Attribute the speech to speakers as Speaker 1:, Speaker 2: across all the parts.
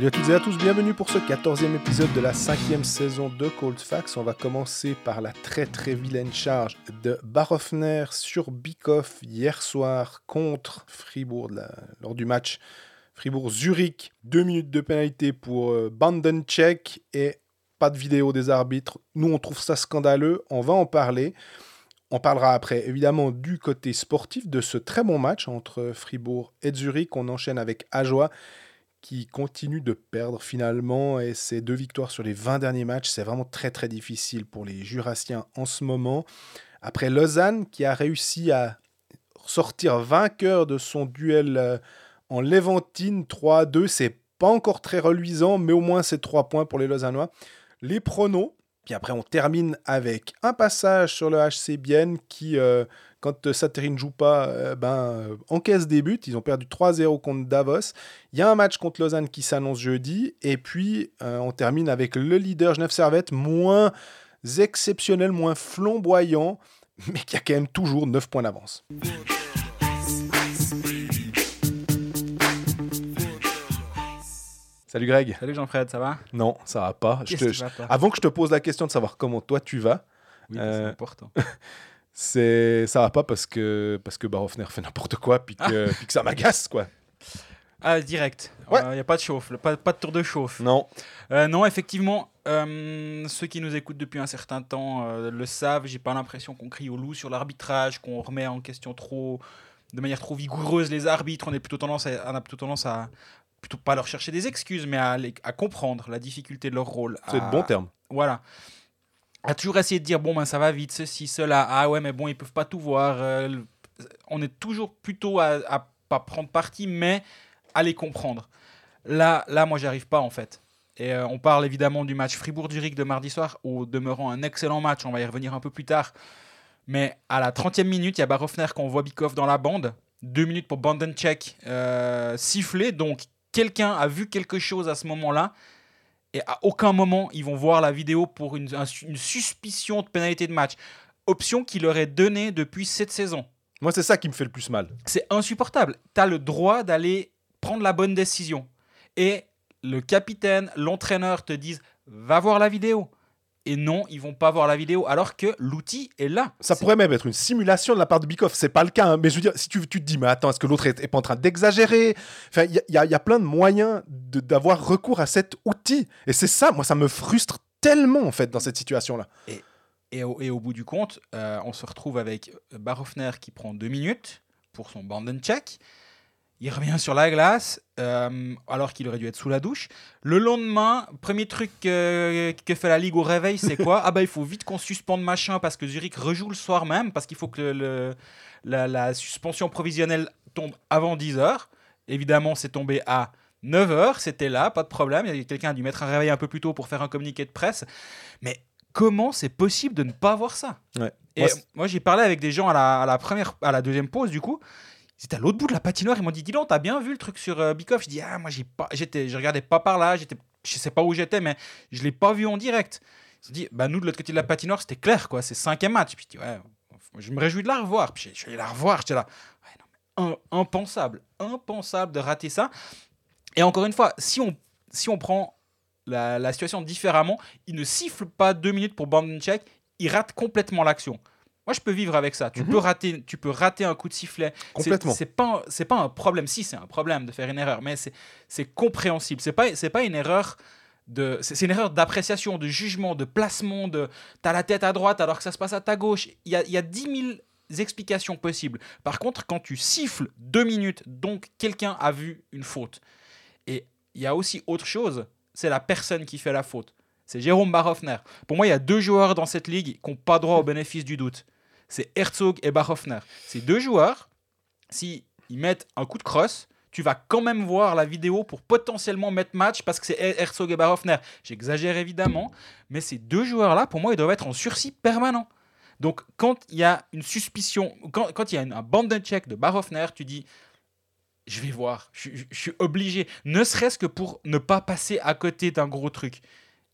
Speaker 1: Salut à toutes et à tous, bienvenue pour ce 14e épisode de la cinquième saison de Cold Facts. On va commencer par la très très vilaine charge de Barofner sur Bikoff hier soir contre Fribourg lors du match Fribourg-Zurich. Deux minutes de pénalité pour euh, Bandencheck et pas de vidéo des arbitres. Nous on trouve ça scandaleux, on va en parler. On parlera après évidemment du côté sportif de ce très bon match entre Fribourg et Zurich. On enchaîne avec Ajoie qui continue de perdre finalement et ces deux victoires sur les 20 derniers matchs, c'est vraiment très très difficile pour les Jurassiens en ce moment. Après Lausanne qui a réussi à sortir vainqueur de son duel euh, en Léventine 3-2, c'est pas encore très reluisant, mais au moins c'est 3 points pour les Lausannois. Les pronos, puis après on termine avec un passage sur le HC Bienne qui euh, quand Saterin ne joue pas, euh, ben, euh, encaisse des buts. Ils ont perdu 3-0 contre Davos. Il y a un match contre Lausanne qui s'annonce jeudi. Et puis, euh, on termine avec le leader Genève Servette, moins exceptionnel, moins flamboyant, mais qui a quand même toujours 9 points d'avance. Salut Greg.
Speaker 2: Salut Jean-Fred, ça va?
Speaker 1: Non, ça va pas. Avant que je te pose la question de savoir comment toi tu vas.
Speaker 2: Oui, c'est important.
Speaker 1: c'est ça va pas parce que parce que Barofner fait n'importe quoi puis que, puis que ça m'agace quoi.
Speaker 2: Ah, direct. Il ouais. n'y euh, a pas de chauffe, pas, pas, de tour de chauffe.
Speaker 1: Non.
Speaker 2: Euh, non, effectivement, euh, ceux qui nous écoutent depuis un certain temps le savent. J'ai pas l'impression qu'on crie au loup sur l'arbitrage, qu'on remet en question trop, de manière trop vigoureuse les arbitres. On, est plutôt tendance à, on a plutôt tendance à plutôt pas leur chercher des excuses, mais à, à comprendre la difficulté de leur rôle.
Speaker 1: C'est de bon terme.
Speaker 2: Voilà a toujours essayé de dire bon ben ça va vite ceci cela. Ah ouais mais bon ils peuvent pas tout voir euh, on est toujours plutôt à, à, pas prendre parti mais à les comprendre. Là là moi j'arrive pas en fait. Et euh, on parle évidemment du match Fribourg-Zurich de mardi soir au demeurant un excellent match on va y revenir un peu plus tard. Mais à la 30e minute il y a Barofner qu'on voit Bikov dans la bande. Deux minutes pour Bandencheck euh, siffler donc quelqu'un a vu quelque chose à ce moment là et à aucun moment ils vont voir la vidéo pour une, une suspicion de pénalité de match. Option qu'il leur est donnée depuis cette saison.
Speaker 1: Moi, c'est ça qui me fait le plus mal.
Speaker 2: C'est insupportable. Tu as le droit d'aller prendre la bonne décision. Et le capitaine, l'entraîneur te disent va voir la vidéo et non, ils vont pas voir la vidéo alors que l'outil est là.
Speaker 1: Ça pourrait même être une simulation de la part de Bikoff. C'est pas le cas, hein. mais je veux dire, si tu, tu te dis, mais attends, est-ce que l'autre est, pas en train d'exagérer? Enfin, il y, y, a plein de moyens d'avoir recours à cet outil. Et c'est ça, moi, ça me frustre tellement en fait dans cette situation-là.
Speaker 2: Et, et, au, et, au, bout du compte, euh, on se retrouve avec Barofner qui prend deux minutes pour son band check il revient sur la glace euh, alors qu'il aurait dû être sous la douche. Le lendemain, premier truc que fait la Ligue au réveil, c'est quoi Ah bah il faut vite qu'on suspende machin parce que Zurich rejoue le soir même, parce qu'il faut que le, la, suspension provisionnelle tombe avant 10h. Évidemment, c'est tombé à 9h, c'était là, pas de problème. Quelqu'un a dû mettre un réveil un peu plus tôt pour faire un communiqué de presse. Mais comment c'est possible de ne pas voir ça? Et moi, j'ai parlé avec des gens à la, à la, première, à la deuxième pause, du coup. C'était à l'autre bout de la patinoire. Ils m'ont dit, donc, t'as bien vu le truc sur euh, Bikoff Je dis, ah, moi, j'ai pas, j'étais, je regardais pas par là, j'étais, je sais pas où j'étais, mais je l'ai pas vu en direct. Ils ont dit, bah, nous, de l'autre côté de la patinoire, c'était clair, quoi. C'est cinquième match. Puis je ouais, je me réjouis de la revoir. Puis je suis allé la revoir, j'étais là. Impensable, impensable de rater ça. Et encore une fois, si on, si on prend la, situation différemment, il ne siffle pas deux minutes pour Bandencheck, il rate complètement l'action. Moi, je peux vivre avec ça. Tu, mhm. peux, rater, tu peux rater un coup de sifflet.
Speaker 1: Complètement.
Speaker 2: C'est pas, pas un problème. Si, c'est un problème de faire une erreur, mais c'est compréhensible. C'est pas, pas une erreur. C'est une erreur d'appréciation, de jugement, de placement. De, as la tête à droite alors que ça se passe à ta gauche. Il y a, y a 10 000 explications possibles. Par contre, quand tu siffles deux minutes, donc quelqu'un a vu une faute. Et il y a aussi autre chose, c'est la personne qui fait la faute. C'est Jérôme Barhoffner. Pour moi, il y a deux joueurs dans cette ligue qui n'ont pas droit au bénéfice du doute. C'est Herzog et Barhoffner. Ces deux joueurs, s'ils mettent un coup de crosse, tu vas quand même voir la vidéo pour potentiellement mettre match parce que c'est Herzog et Barhoffner. J'exagère évidemment, mais ces deux joueurs-là, pour moi, ils doivent être en sursis permanent. Donc, quand il y a une suspicion, quand, il y a un bande check de Barhoffner, tu dis je vais voir, je suis obligé, ne serait-ce que pour ne pas passer à côté d'un gros truc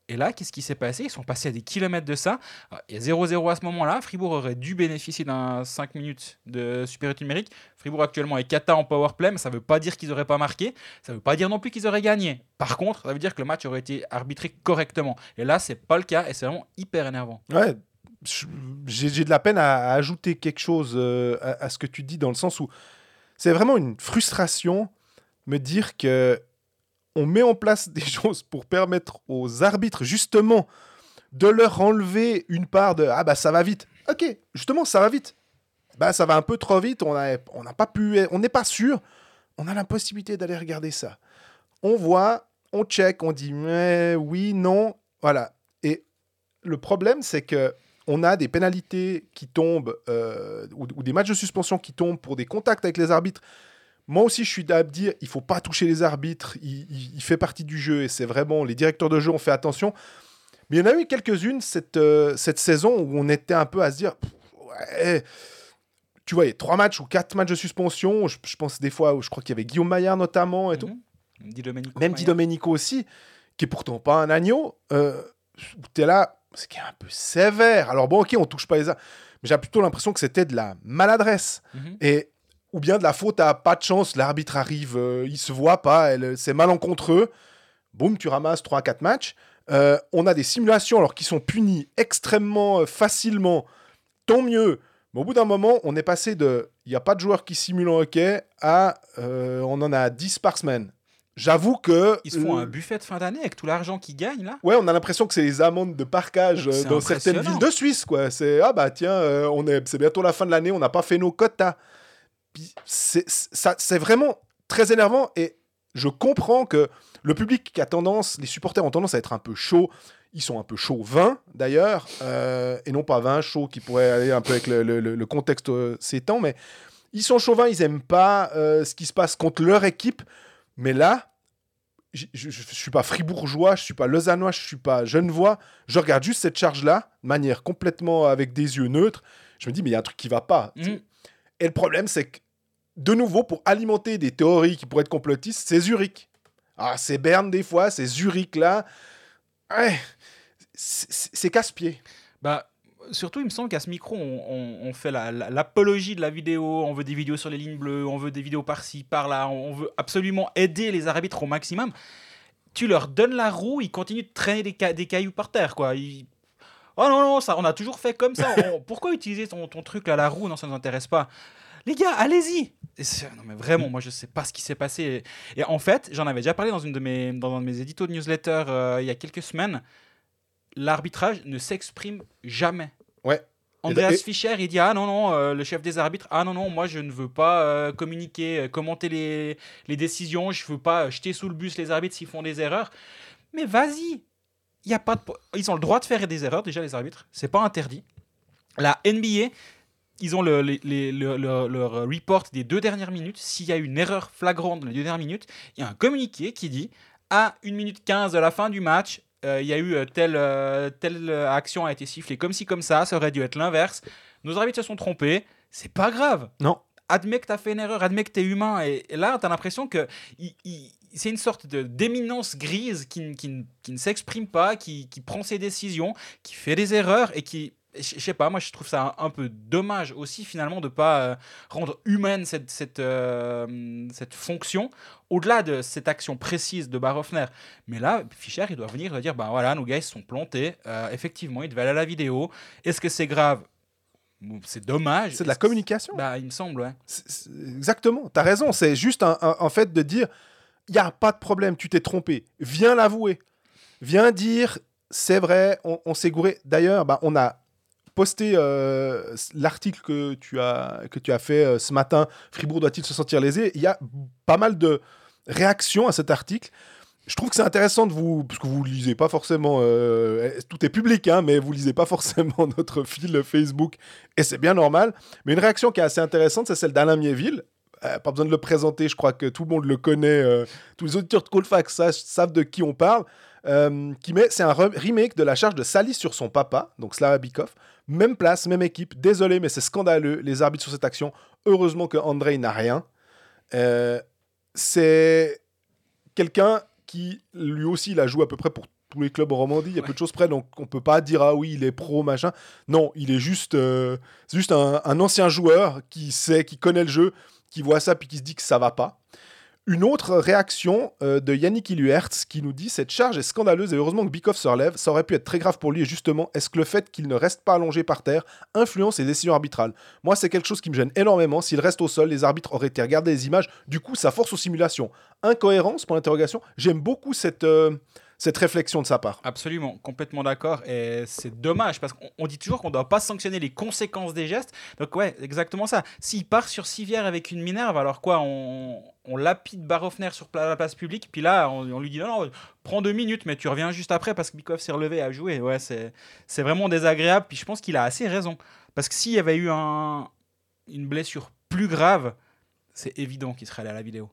Speaker 2: Et là, qu'est-ce qui s'est passé? Ils sont passés à des kilomètres de ça. Alors, Il y a 0-0 à ce moment-là. Fribourg aurait dû bénéficier d'un 5 minutes de supériorité numérique. Fribourg actuellement est kata en powerplay, mais ça ne veut pas dire qu'ils n'auraient pas marqué. Ça ne veut pas dire non plus qu'ils auraient gagné. Par contre, ça veut dire que le match aurait été arbitré correctement. Et là, c'est pas le cas et c'est vraiment hyper énervant.
Speaker 1: Ouais, j'ai de la peine à, ajouter quelque chose euh, à ce que tu dis dans le sens où c'est vraiment une frustration me dire que on met en place des choses pour permettre aux arbitres justement de leur enlever une part de ah bah ça va vite. Ok, justement ça va vite. Bah ça va un peu trop vite. On n'a pas pu, on n'est pas sûr. On a l'impossibilité d'aller regarder ça. On voit, on check, on dit mais oui non, voilà. Et le problème c'est que on a des pénalités qui tombent euh, ou des matchs de suspension qui tombent pour des contacts avec les arbitres. Moi aussi, je suis à dire, il faut pas toucher les arbitres. Il, il- il fait partie du jeu et c'est vraiment les directeurs de jeu ont fait attention. Mais il y en a eu quelques-unes cette, euh, cette saison où on était un peu à se dire, ouais, tu vois, il y a trois matchs ou quatre matchs de suspension. Je, je pense des fois, où je crois qu'il y avait Guillaume Maillard notamment et tout.
Speaker 2: Mhm. Di Domenico,
Speaker 1: Même Di. Domenico aussi, qui est pourtant pas un agneau. Euh, tu es là, c'est qui est un peu sévère. Alors bon, ok, on touche pas les armes. Mais j'ai plutôt l'impression que c'était de la maladresse.
Speaker 2: Mhm.
Speaker 1: Et, ou bien de la faute à pas de chance, l'arbitre arrive, euh, il se voit pas, elle- c'est malencontreux. Boum, tu ramasses 3-4 matchs. Euh, on a des simulations alors qui sont punis extrêmement euh, facilement. Tant mieux. Mais au bout d'un moment, on est passé de il n'y a pas de joueurs qui simulent en hockey à euh, on en a 10 par semaine. J'avoue que.
Speaker 2: Ils se font
Speaker 1: euh,
Speaker 2: un buffet de fin d'année avec tout l'argent qu'ils gagnent là.
Speaker 1: Ouais, on a l'impression que c'est les amendes de parcage euh,
Speaker 2: C'est
Speaker 1: dans certaines villes de Suisse, quoi. C'est ah bah tiens, euh, on est, c'est bientôt la fin de l'année, on n'a pas fait nos quotas. Puis c'est vraiment très énervant et je comprends que le public qui a tendance, les supporters ont tendance à être un peu chauds. Ils sont un peu chauds vin d'ailleurs, euh, et non pas vin chaud qui pourrait aller un peu avec le, le- le- le contexte euh, ces temps, mais ils sont chauvins, ils aiment pas euh, ce qui se passe contre leur équipe. Mais là, je, je suis pas fribourgeois, je suis pas lausannois, je suis pas genevois. Je regarde juste cette charge-là, de manière complètement avec des yeux neutres. Je me dis, mais il y a un truc qui va pas.
Speaker 2: Mhm.
Speaker 1: Et le problème, c'est que, de nouveau, pour alimenter des théories qui pourraient être complotistes, c'est Zurich. Ah, c'est Berne des fois, c'est Zurich là. Ouais, c'est- casse-pied.
Speaker 2: Bah, surtout, il me semble qu'à ce micro, on, on- on fait la- la- l'apologie de la vidéo. On veut des vidéos sur les lignes bleues, on veut des vidéos par-ci, par-là. On veut absolument aider les arbitres au maximum. Tu leur donnes la roue, ils continuent de traîner des, ca- des cailloux par terre, quoi. Oh non, non, ça, on a toujours fait comme ça. Pourquoi utiliser ton, ton truc là, la roue? Non, ça ne nous intéresse pas. Les gars, allez-y Non mais vraiment, moi je sais pas ce qui s'est passé. Et en fait, j'en avais déjà parlé dans, une de mes, dans un de mes éditos de newsletter euh, il y a quelques semaines. L'arbitrage ne s'exprime jamais.
Speaker 1: Ouais.
Speaker 2: Andreas
Speaker 1: Et-
Speaker 2: Fischer, il dit Ah non, non, euh, le chef des arbitres, ah non, non, moi je ne veux pas euh, communiquer, commenter les, les décisions, je veux pas jeter sous le bus les arbitres s'ils font des erreurs. Mais vas-y y a pas de... Ils ont le droit de faire des erreurs, déjà, les arbitres. C'est pas interdit. La NBA, ils ont le, report des deux dernières minutes. S'il y a une erreur flagrante dans les deux dernières minutes, il y a un communiqué qui dit à 1 minute 15 de la fin du match, euh, il y a eu euh, telle, euh, telle euh, action a été sifflée comme ci, comme ça, ça aurait dû être l'inverse. Nos arbitres se sont trompés. C'est pas grave.
Speaker 1: Non.
Speaker 2: Admets que tu as fait une erreur, admets que tu es humain. Et, et là, tu as l'impression que c'est une sorte de d'éminence grise qui, ne s'exprime pas, qui, qui prend ses décisions, qui fait des erreurs et qui. Je sais pas, moi je trouve ça un, un peu dommage aussi finalement de pas euh, rendre humaine cette, cette, euh, cette fonction au-delà de cette action précise de Barofner. Mais là, Fischer, il doit venir et dire ben voilà, nos gars ils se sont plantés. Euh, effectivement, ils devaient aller à la vidéo. Est-ce que c'est grave? C'est dommage.
Speaker 1: C'est de la communication.
Speaker 2: Bah, il me semble, ouais.
Speaker 1: C'est- c'est- Exactement, tu as raison. C'est juste un, fait de dire il n'y a pas de problème, tu t'es trompé. Viens l'avouer. Viens dire c'est vrai, on, on s'est gouré. D'ailleurs, bah, on a posté euh, l'article que, tu as- que tu as fait euh, ce matin. Fribourg doit-il se sentir lésé? Il y a pas mal de réactions à cet article. Je trouve que c'est intéressant de vous, parce que vous lisez pas forcément, euh, tout est public, hein, mais vous lisez pas forcément notre fil Facebook, et c'est bien normal. Mais une réaction qui est assez intéressante, c'est celle d'Alain Miéville. Pas besoin de le présenter, je crois que tout le monde le connaît. tous les auditeurs de Colfax sa- savent de qui on parle. Euh, qui met, c'est un re- remake de la charge de Salis sur son papa, donc Slava Bikov. Même place, même équipe. Désolé, mais c'est scandaleux. Les arbitres sur cette action. Heureusement que Andrei n'a rien. Euh, c'est quelqu'un qui, lui aussi, il a joué à peu près pour tous les clubs en Romandie, il y a peu de choses près, donc on peut pas dire ah oui, il est pro, machin. Non, il est juste, euh, juste un, un, ancien joueur qui sait, qui connaît le jeu, qui voit ça puis qui se dit que ça va pas. Une autre réaction euh, de Yannick Iluertz qui nous dit Cette charge est scandaleuse et heureusement que Bikov se relève. Ça aurait pu être très grave pour lui. Et justement, est-ce que le fait qu'il ne reste pas allongé par terre influence ses décisions arbitrales? Moi, c'est quelque chose qui me gêne énormément. S'il reste au sol, les arbitres auraient été regarder les images. Du coup, ça force aux simulations. Incohérence pour l'interrogation. J'aime beaucoup cette. Euh, cette réflexion de sa part.
Speaker 2: Absolument, complètement d'accord. Et c'est dommage parce qu'on dit toujours qu'on ne doit pas sanctionner les conséquences des gestes. Donc, ouais, exactement ça. S'il part sur Civière avec une Minerve, alors quoi On, lapide Barofner sur la place publique, puis là, on, lui dit non, non, prends deux minutes, mais tu reviens juste après parce que Bikov s'est relevé à jouer. Ouais, c'est vraiment désagréable. Puis je pense qu'il a assez raison. Parce que s'il y avait eu un, une blessure plus grave, c'est évident qu'il serait allé à la vidéo.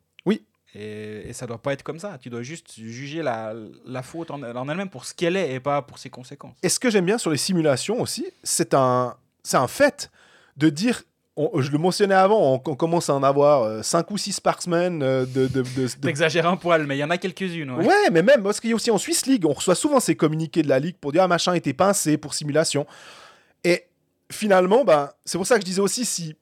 Speaker 2: Et, et, ça doit pas être comme ça. Tu dois juste juger la, la faute en, en elle-même pour ce qu'elle est et pas pour ses conséquences.
Speaker 1: Et ce que j'aime bien sur les simulations aussi, c'est un, c'est un fait de dire. On, je le mentionnais avant, on, on, commence à en avoir 5 ou 6 par semaine. Euh, de, de, de, de...
Speaker 2: T'exagères un poil, mais il y en a quelques-unes. Ouais.
Speaker 1: ouais, mais même, parce qu'il y a aussi en Swiss League, on reçoit souvent ces communiqués de la Ligue pour dire ah, machin était pincé pour simulation. Et finalement, ben, c'est pour ça que je disais aussi si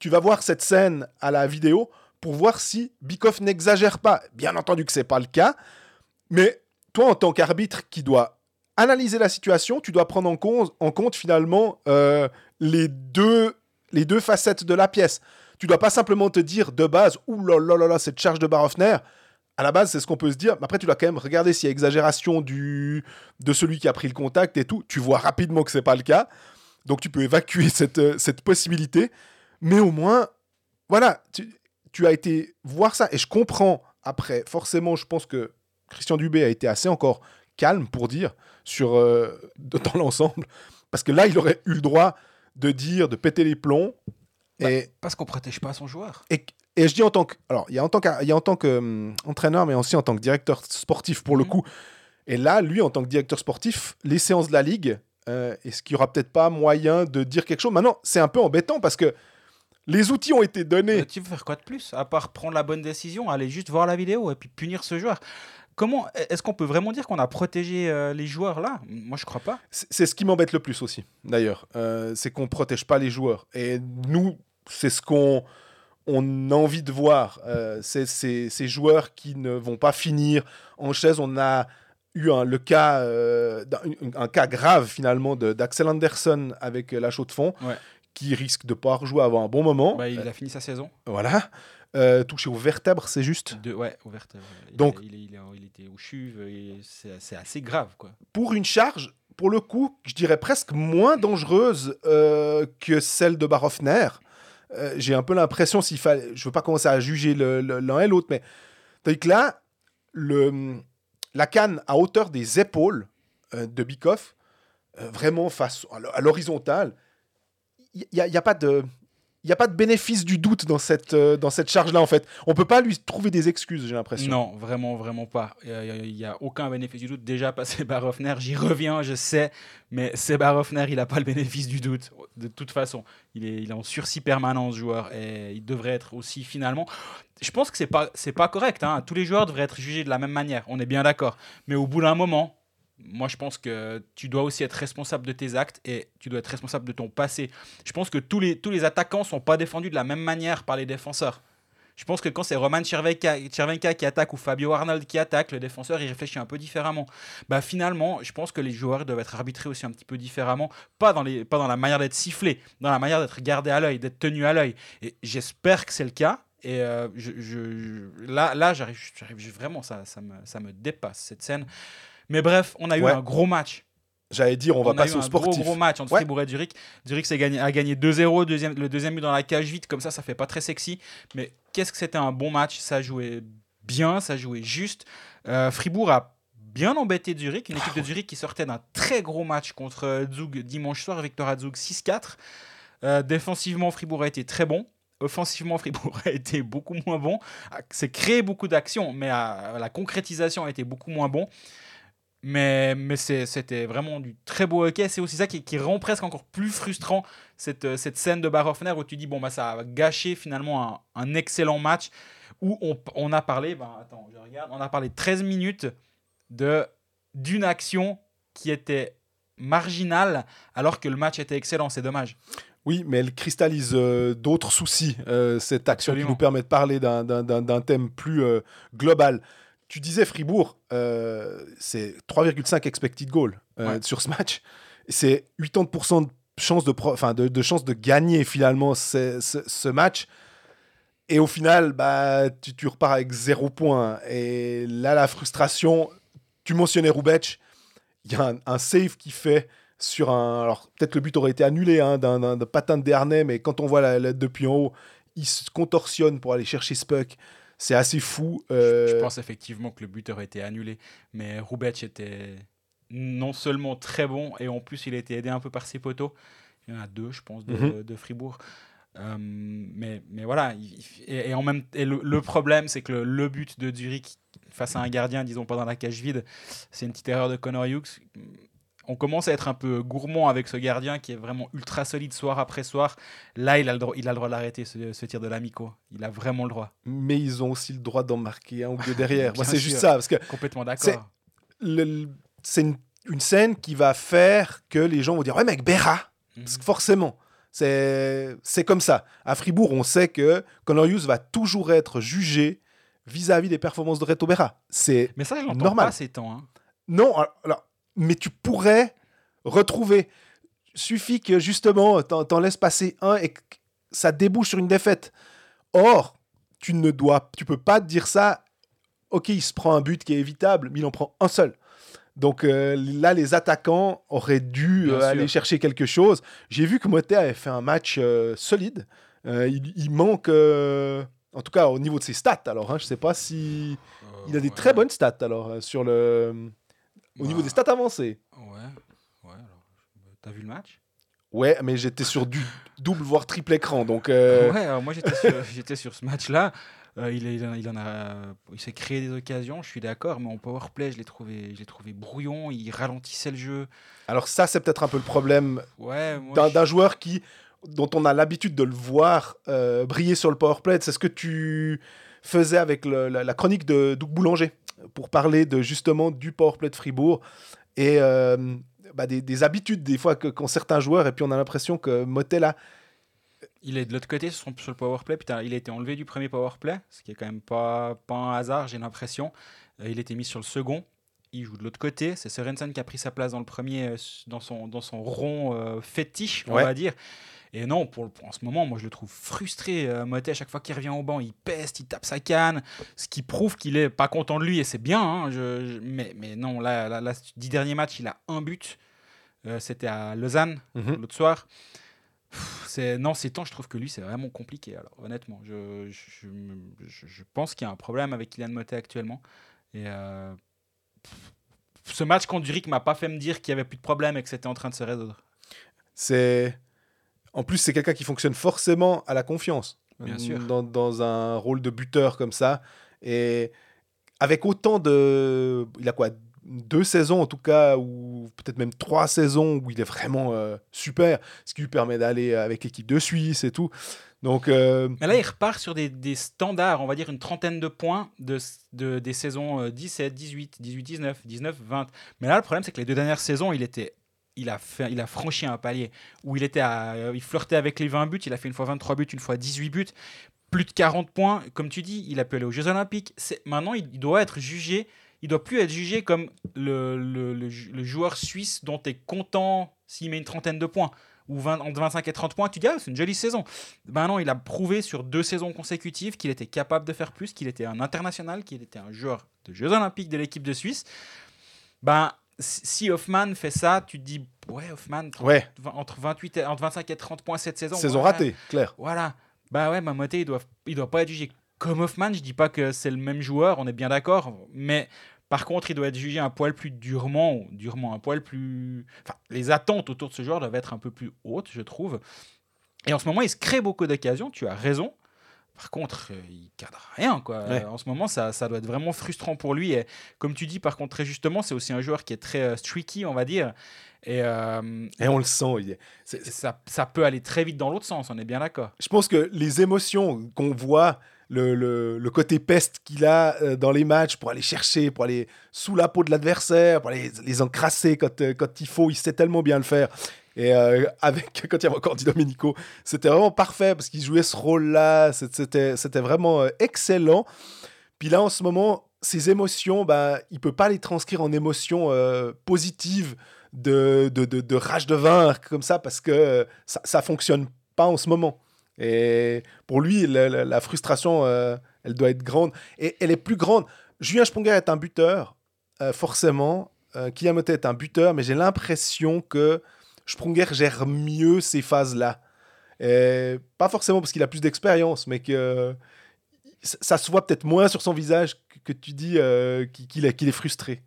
Speaker 1: tu vas voir cette scène à la vidéo, pour voir si Bikoff n'exagère pas. Bien entendu que ce n'est pas le cas, mais toi, en tant qu'arbitre qui doit analyser la situation, tu dois prendre en compte, en compte finalement euh, les, deux, les deux facettes de la pièce. Tu dois pas simplement te dire de base, ouh cette charge de Barofner. À la base, c'est ce qu'on peut se dire. Mais après, tu dois quand même regarder s'il y a exagération du, de celui qui a pris le contact et tout. Tu vois rapidement que c'est pas le cas. Donc, tu peux évacuer cette, euh, cette possibilité. Mais au moins, voilà, tu, tu as été voir ça, et je comprends après, forcément, je pense que Christian Dubé a été assez encore calme pour dire sur euh, dans l'ensemble, parce que là, il aurait eu le droit de dire, de péter les plombs.
Speaker 2: Bah,
Speaker 1: et,
Speaker 2: parce qu'on protège pas son joueur.
Speaker 1: Et, et je dis en tant que, alors il y a en tant qu'entraîneur, que, hum, entraîneur, mais aussi en tant que directeur sportif pour le mmh. coup. Et là, lui, en tant que directeur sportif, les séances de la ligue, euh, est-ce qu'il y aura peut-être pas moyen de dire quelque chose? Maintenant, c'est un peu embêtant parce que les outils ont été donnés.
Speaker 2: Mais tu veux faire quoi de plus À part prendre la bonne décision, aller juste voir la vidéo et puis punir ce joueur? Comment est-ce qu'on peut vraiment dire qu'on a protégé euh, les joueurs là? Moi, je crois pas.
Speaker 1: C'est ce qui m'embête le plus aussi, d'ailleurs. Euh, c'est qu'on protège pas les joueurs. Et nous, c'est ce qu'on on a envie de voir. Euh, c'est ces joueurs qui ne vont pas finir en chaise. On a eu un, le cas, euh, un, un, cas grave finalement d'Axel Anderson avec la chaux de fond.
Speaker 2: Ouais
Speaker 1: qui risque de pas rejouer avant un bon moment.
Speaker 2: Bah, il a fini sa saison.
Speaker 1: Voilà. Euh, touché aux vertèbres, c'est juste
Speaker 2: de, Ouais, aux vertèbres.
Speaker 1: Donc,
Speaker 2: il, il, il, il était aux chuves, c'est assez grave. quoi.
Speaker 1: Pour une charge, pour le coup, je dirais presque moins dangereuse euh, que celle de Barofner. Euh, J'ai un peu l'impression, s'il fallait. Je veux pas commencer à juger l'un et l'autre, mais. Tandis que là, le, la canne à hauteur des épaules de Bikoff, vraiment face à l'horizontale, il n'y a, y a, pas de. Il a pas de bénéfice du doute dans cette, euh, cette charge-là, en fait. On peut pas lui trouver des excuses, j'ai l'impression.
Speaker 2: Non, vraiment, vraiment pas. Il n'y a, aucun bénéfice du doute. Déjà, passer Barofner, j'y reviens, je sais, mais c'est Barofner, il n'a pas le bénéfice du doute. De toute façon, il est, il est en sursis permanent, ce joueur, et il devrait être aussi, finalement... Je pense que c'est pas, pas correct. Hein. Tous les joueurs devraient être jugés de la même manière, on est bien d'accord. Mais au bout d'un moment, moi, je pense que tu dois aussi être responsable de tes actes et tu dois être responsable de ton passé. Je pense que tous les, tous les attaquants sont pas défendus de la même manière par les défenseurs. Je pense que quand c'est Roman Chervenka qui attaque ou Fabio Arnold qui attaque, le défenseur il réfléchit un peu différemment. Bah finalement, je pense que les joueurs doivent être arbitrés aussi un petit peu différemment, pas dans, les, pas dans la manière d'être sifflé, dans la manière d'être gardé à l'œil, d'être tenu à l'œil. Et j'espère que c'est le cas. Et euh, là, là j'arrive vraiment, ça, ça, me, ça me dépasse cette scène. Mais bref, on a eu ouais. un gros match.
Speaker 1: J'allais dire, on, on va passer au sportif.
Speaker 2: Un gros, gros match entre ouais. Fribourg et Zurich. Zurich a gagné, a gagné 2-0, deuxième, le deuxième but dans la cage vite, comme ça, ça fait pas très sexy. Mais qu'est-ce que c'était un bon match? Ça jouait bien, ça jouait juste. Euh, Fribourg a bien embêté Zurich, une équipe de Zurich qui sortait d'un très gros match contre Zug dimanche soir, victoire à Zug 6-4. Euh, défensivement, Fribourg a été très bon. Offensivement, Fribourg a été beaucoup moins bon. C'est créé beaucoup d'actions, mais à, la concrétisation a été beaucoup moins bon. Mais, mais c'était vraiment du très beau hockey. C'est aussi ça qui, qui, rend presque encore plus frustrant cette, euh, cette scène de Barofner où tu dis, bon, bah, ça a gâché finalement un, un excellent match où on, on a parlé, ben, attends, je regarde, on a parlé 13 minutes d'une action qui était marginale alors que le match était excellent. C'est dommage.
Speaker 1: Oui, mais elle cristallise euh, d'autres soucis, euh, cette action qui nous permet de parler d'un thème plus euh, global. Tu disais Fribourg, c'est 3,5 expected goal sur ce match. C'est 80% de chance de, de, de, chance de gagner finalement ce, match. Et au final, bah, tu, tu, repars avec zéro point. Et là, la frustration, tu mentionnais Roubec, il y a un, un save qui fait sur un. Alors, peut-être le but aurait été annulé hein, d'un patin de Dernay, mais quand on voit la, depuis en haut, il se contorsionne pour aller chercher Spuck. C'est assez fou.
Speaker 2: Euh. Je, pense effectivement que le but aurait été annulé, mais Roubec était non seulement très bon, et en plus, il a été aidé un peu par ses poteaux. Il y en a deux, je pense, de, mhm. Fribourg. Euh, mais, mais voilà, et, en même, et le, problème, c'est que le, but de Zurich face à un gardien, disons pas dans la cage vide, c'est une petite erreur de Connor Hughes on commence à être un peu gourmand avec ce gardien qui est vraiment ultra solide soir après soir. Là, il a le droit, il a le droit d'arrêter ce, tir de l'amico. Il a vraiment le droit.
Speaker 1: Mais ils ont aussi le droit d'en marquer un ou deux derrière. Moi, c'est juste ça. Parce que
Speaker 2: Complètement d'accord.
Speaker 1: C'est une, scène qui va faire que les gens vont dire Ouais, mec, Berra mhm. Forcément. C'est comme ça. À Fribourg, on sait que Connor Hughes va toujours être jugé vis-à-vis des performances de Reto Berra. C'est
Speaker 2: Mais ça, je normal. pas ces temps. Hein.
Speaker 1: Non, alors mais tu pourrais retrouver. Suffit que justement, t'en laisses passer un et que ça débouche sur une défaite. Or, tu ne dois, tu peux pas dire ça. Ok, il se prend un but qui est évitable, mais il en prend un seul. Donc euh, là, les attaquants auraient dû euh, aller chercher quelque chose. J'ai vu que Motet avait fait un match euh, solide. Il, manque, en tout cas au niveau de ses stats. Alors, hein, je sais pas si il a des très bonnes stats. Alors sur le au niveau des stats avancées.
Speaker 2: Ouais, ouais. T'as vu le match?
Speaker 1: Ouais, mais j'étais sur du double voire triple écran, donc. Euh,
Speaker 2: ouais, alors moi j'étais sur, j'étais sur ce match-là. Euh, il, il, il, en a, il s'est créé des occasions, je suis d'accord, mais en powerplay, je l'ai trouvé, je l'ai trouvé brouillon. Il ralentissait le jeu.
Speaker 1: Alors ça, c'est peut-être un peu le problème ouais, d'un, joueur qui, dont on a l'habitude de le voir euh, briller sur le powerplay. C'est ce que tu faisait avec la, chronique de Doug Boulanger pour parler de justement du powerplay de Fribourg et euh, bah, des, habitudes des fois qu'ont certains joueurs et puis on a l'impression que Motel
Speaker 2: il est de l'autre côté sur, le powerplay. Putain, il a été enlevé du premier powerplay, ce qui est quand même pas, pas un hasard, j'ai l'impression. Euh, il a été mis sur le second. Il joue de l'autre côté. C'est Sorensen qui a pris sa place dans le premier, euh, dans son, dans son rond fétiche, on va dire. Et non, pour, en ce moment, moi je le trouve frustré. Euh, Motet, à chaque fois qu'il revient au banc, il peste, il tape sa canne, ce qui prouve qu'il est pas content de lui et c'est bien. Hein, mais, mais non, là, là, là, dix derniers matchs, il a un but. Euh, c'était à Lausanne mhm. l'autre soir. C'est non, ces temps, je trouve que lui, c'est vraiment compliqué. Alors honnêtement, je, je, je, pense qu'il y a un problème avec Kylian Motet actuellement. Et euh, ce match contre Zurich m'a pas fait me dire qu'il y avait plus de problème et que c'était en train de se résoudre.
Speaker 1: C'est en plus, c'est quelqu'un qui fonctionne forcément à la confiance.
Speaker 2: Bien sûr.
Speaker 1: Dans, un rôle de buteur comme ça. Et avec autant de. Il a quoi Deux saisons en tout cas, ou peut-être même trois saisons où il est vraiment euh, super, ce qui lui permet d'aller avec l'équipe de Suisse et tout. Donc, euh,
Speaker 2: Mais là, il repart sur des, standards, on va dire une trentaine de points de, de des saisons 17, 18, 18, 19, 19, 20. Mais là, le problème, c'est que les deux dernières saisons, il était il a, fait, il a franchi un palier où il, était à, euh, il flirtait avec les 20 buts. Il a fait une fois 23 buts, une fois 18 buts, plus de 40 points. Comme tu dis, il a pu aller aux Jeux Olympiques. Maintenant, il doit être jugé. Il doit plus être jugé comme le, joueur suisse dont tu es content s'il met une trentaine de points ou 20, entre 25 et 30 points, tu dis ah, c'est une jolie saison. Ben non, il a prouvé sur deux saisons consécutives qu'il était capable de faire plus, qu'il était un international, qu'il était un joueur de Jeux Olympiques de l'équipe de Suisse. Ben, si Hoffman fait ça, tu te dis, ouais, Hoffman, Entre, 28 entre 25 et 30 points cette saison.
Speaker 1: Saison ratée, clair.
Speaker 2: Voilà. Bah ouais, Mamoté, il doit, il doit pas être jugé comme Hoffman. Je dis pas que c'est le même joueur, on est bien d'accord. Mais par contre, il doit être jugé un poil plus durement, ou durement un poil plus. Enfin, les attentes autour de ce joueur doivent être un peu plus hautes, je trouve. Et en ce moment, il se crée beaucoup d'occasions, tu as raison. Par contre, euh, il cadre rien. Quoi. En ce moment, ça, ça, doit être vraiment frustrant pour lui. Et comme tu dis, par contre, très justement, c'est aussi un joueur qui est très euh, streaky, on va dire. Et, euh,
Speaker 1: et on le sent.
Speaker 2: Ça, ça, peut aller très vite dans l'autre sens, on est bien d'accord.
Speaker 1: Je pense que les émotions qu'on voit le, le, le côté peste qu'il a dans les matchs pour aller chercher, pour aller sous la peau de l'adversaire, pour aller les encrasser quand, quand il faut. Il sait tellement bien le faire. Et euh, avec, quand il y avait encore Di Domenico, c'était vraiment parfait parce qu'il jouait ce rôle-là. C'était vraiment euh, excellent. Puis là, en ce moment, ses émotions, bah, il peut pas les transcrire en émotions euh, positives de, de, de, rage de vaincre comme ça parce que ça, ça fonctionne pas en ce moment. Et pour lui, la, frustration, elle doit être grande. Et elle est plus grande. Julien Sponger est un buteur, forcément. Kylian Motet est un buteur, mais j'ai l'impression que Sprunger gère mieux ces phases-là. Et Pas forcément parce qu'il a plus d'expérience, mais que ça se voit peut-être moins sur son visage que, tu dis euh, qu'il est, frustré.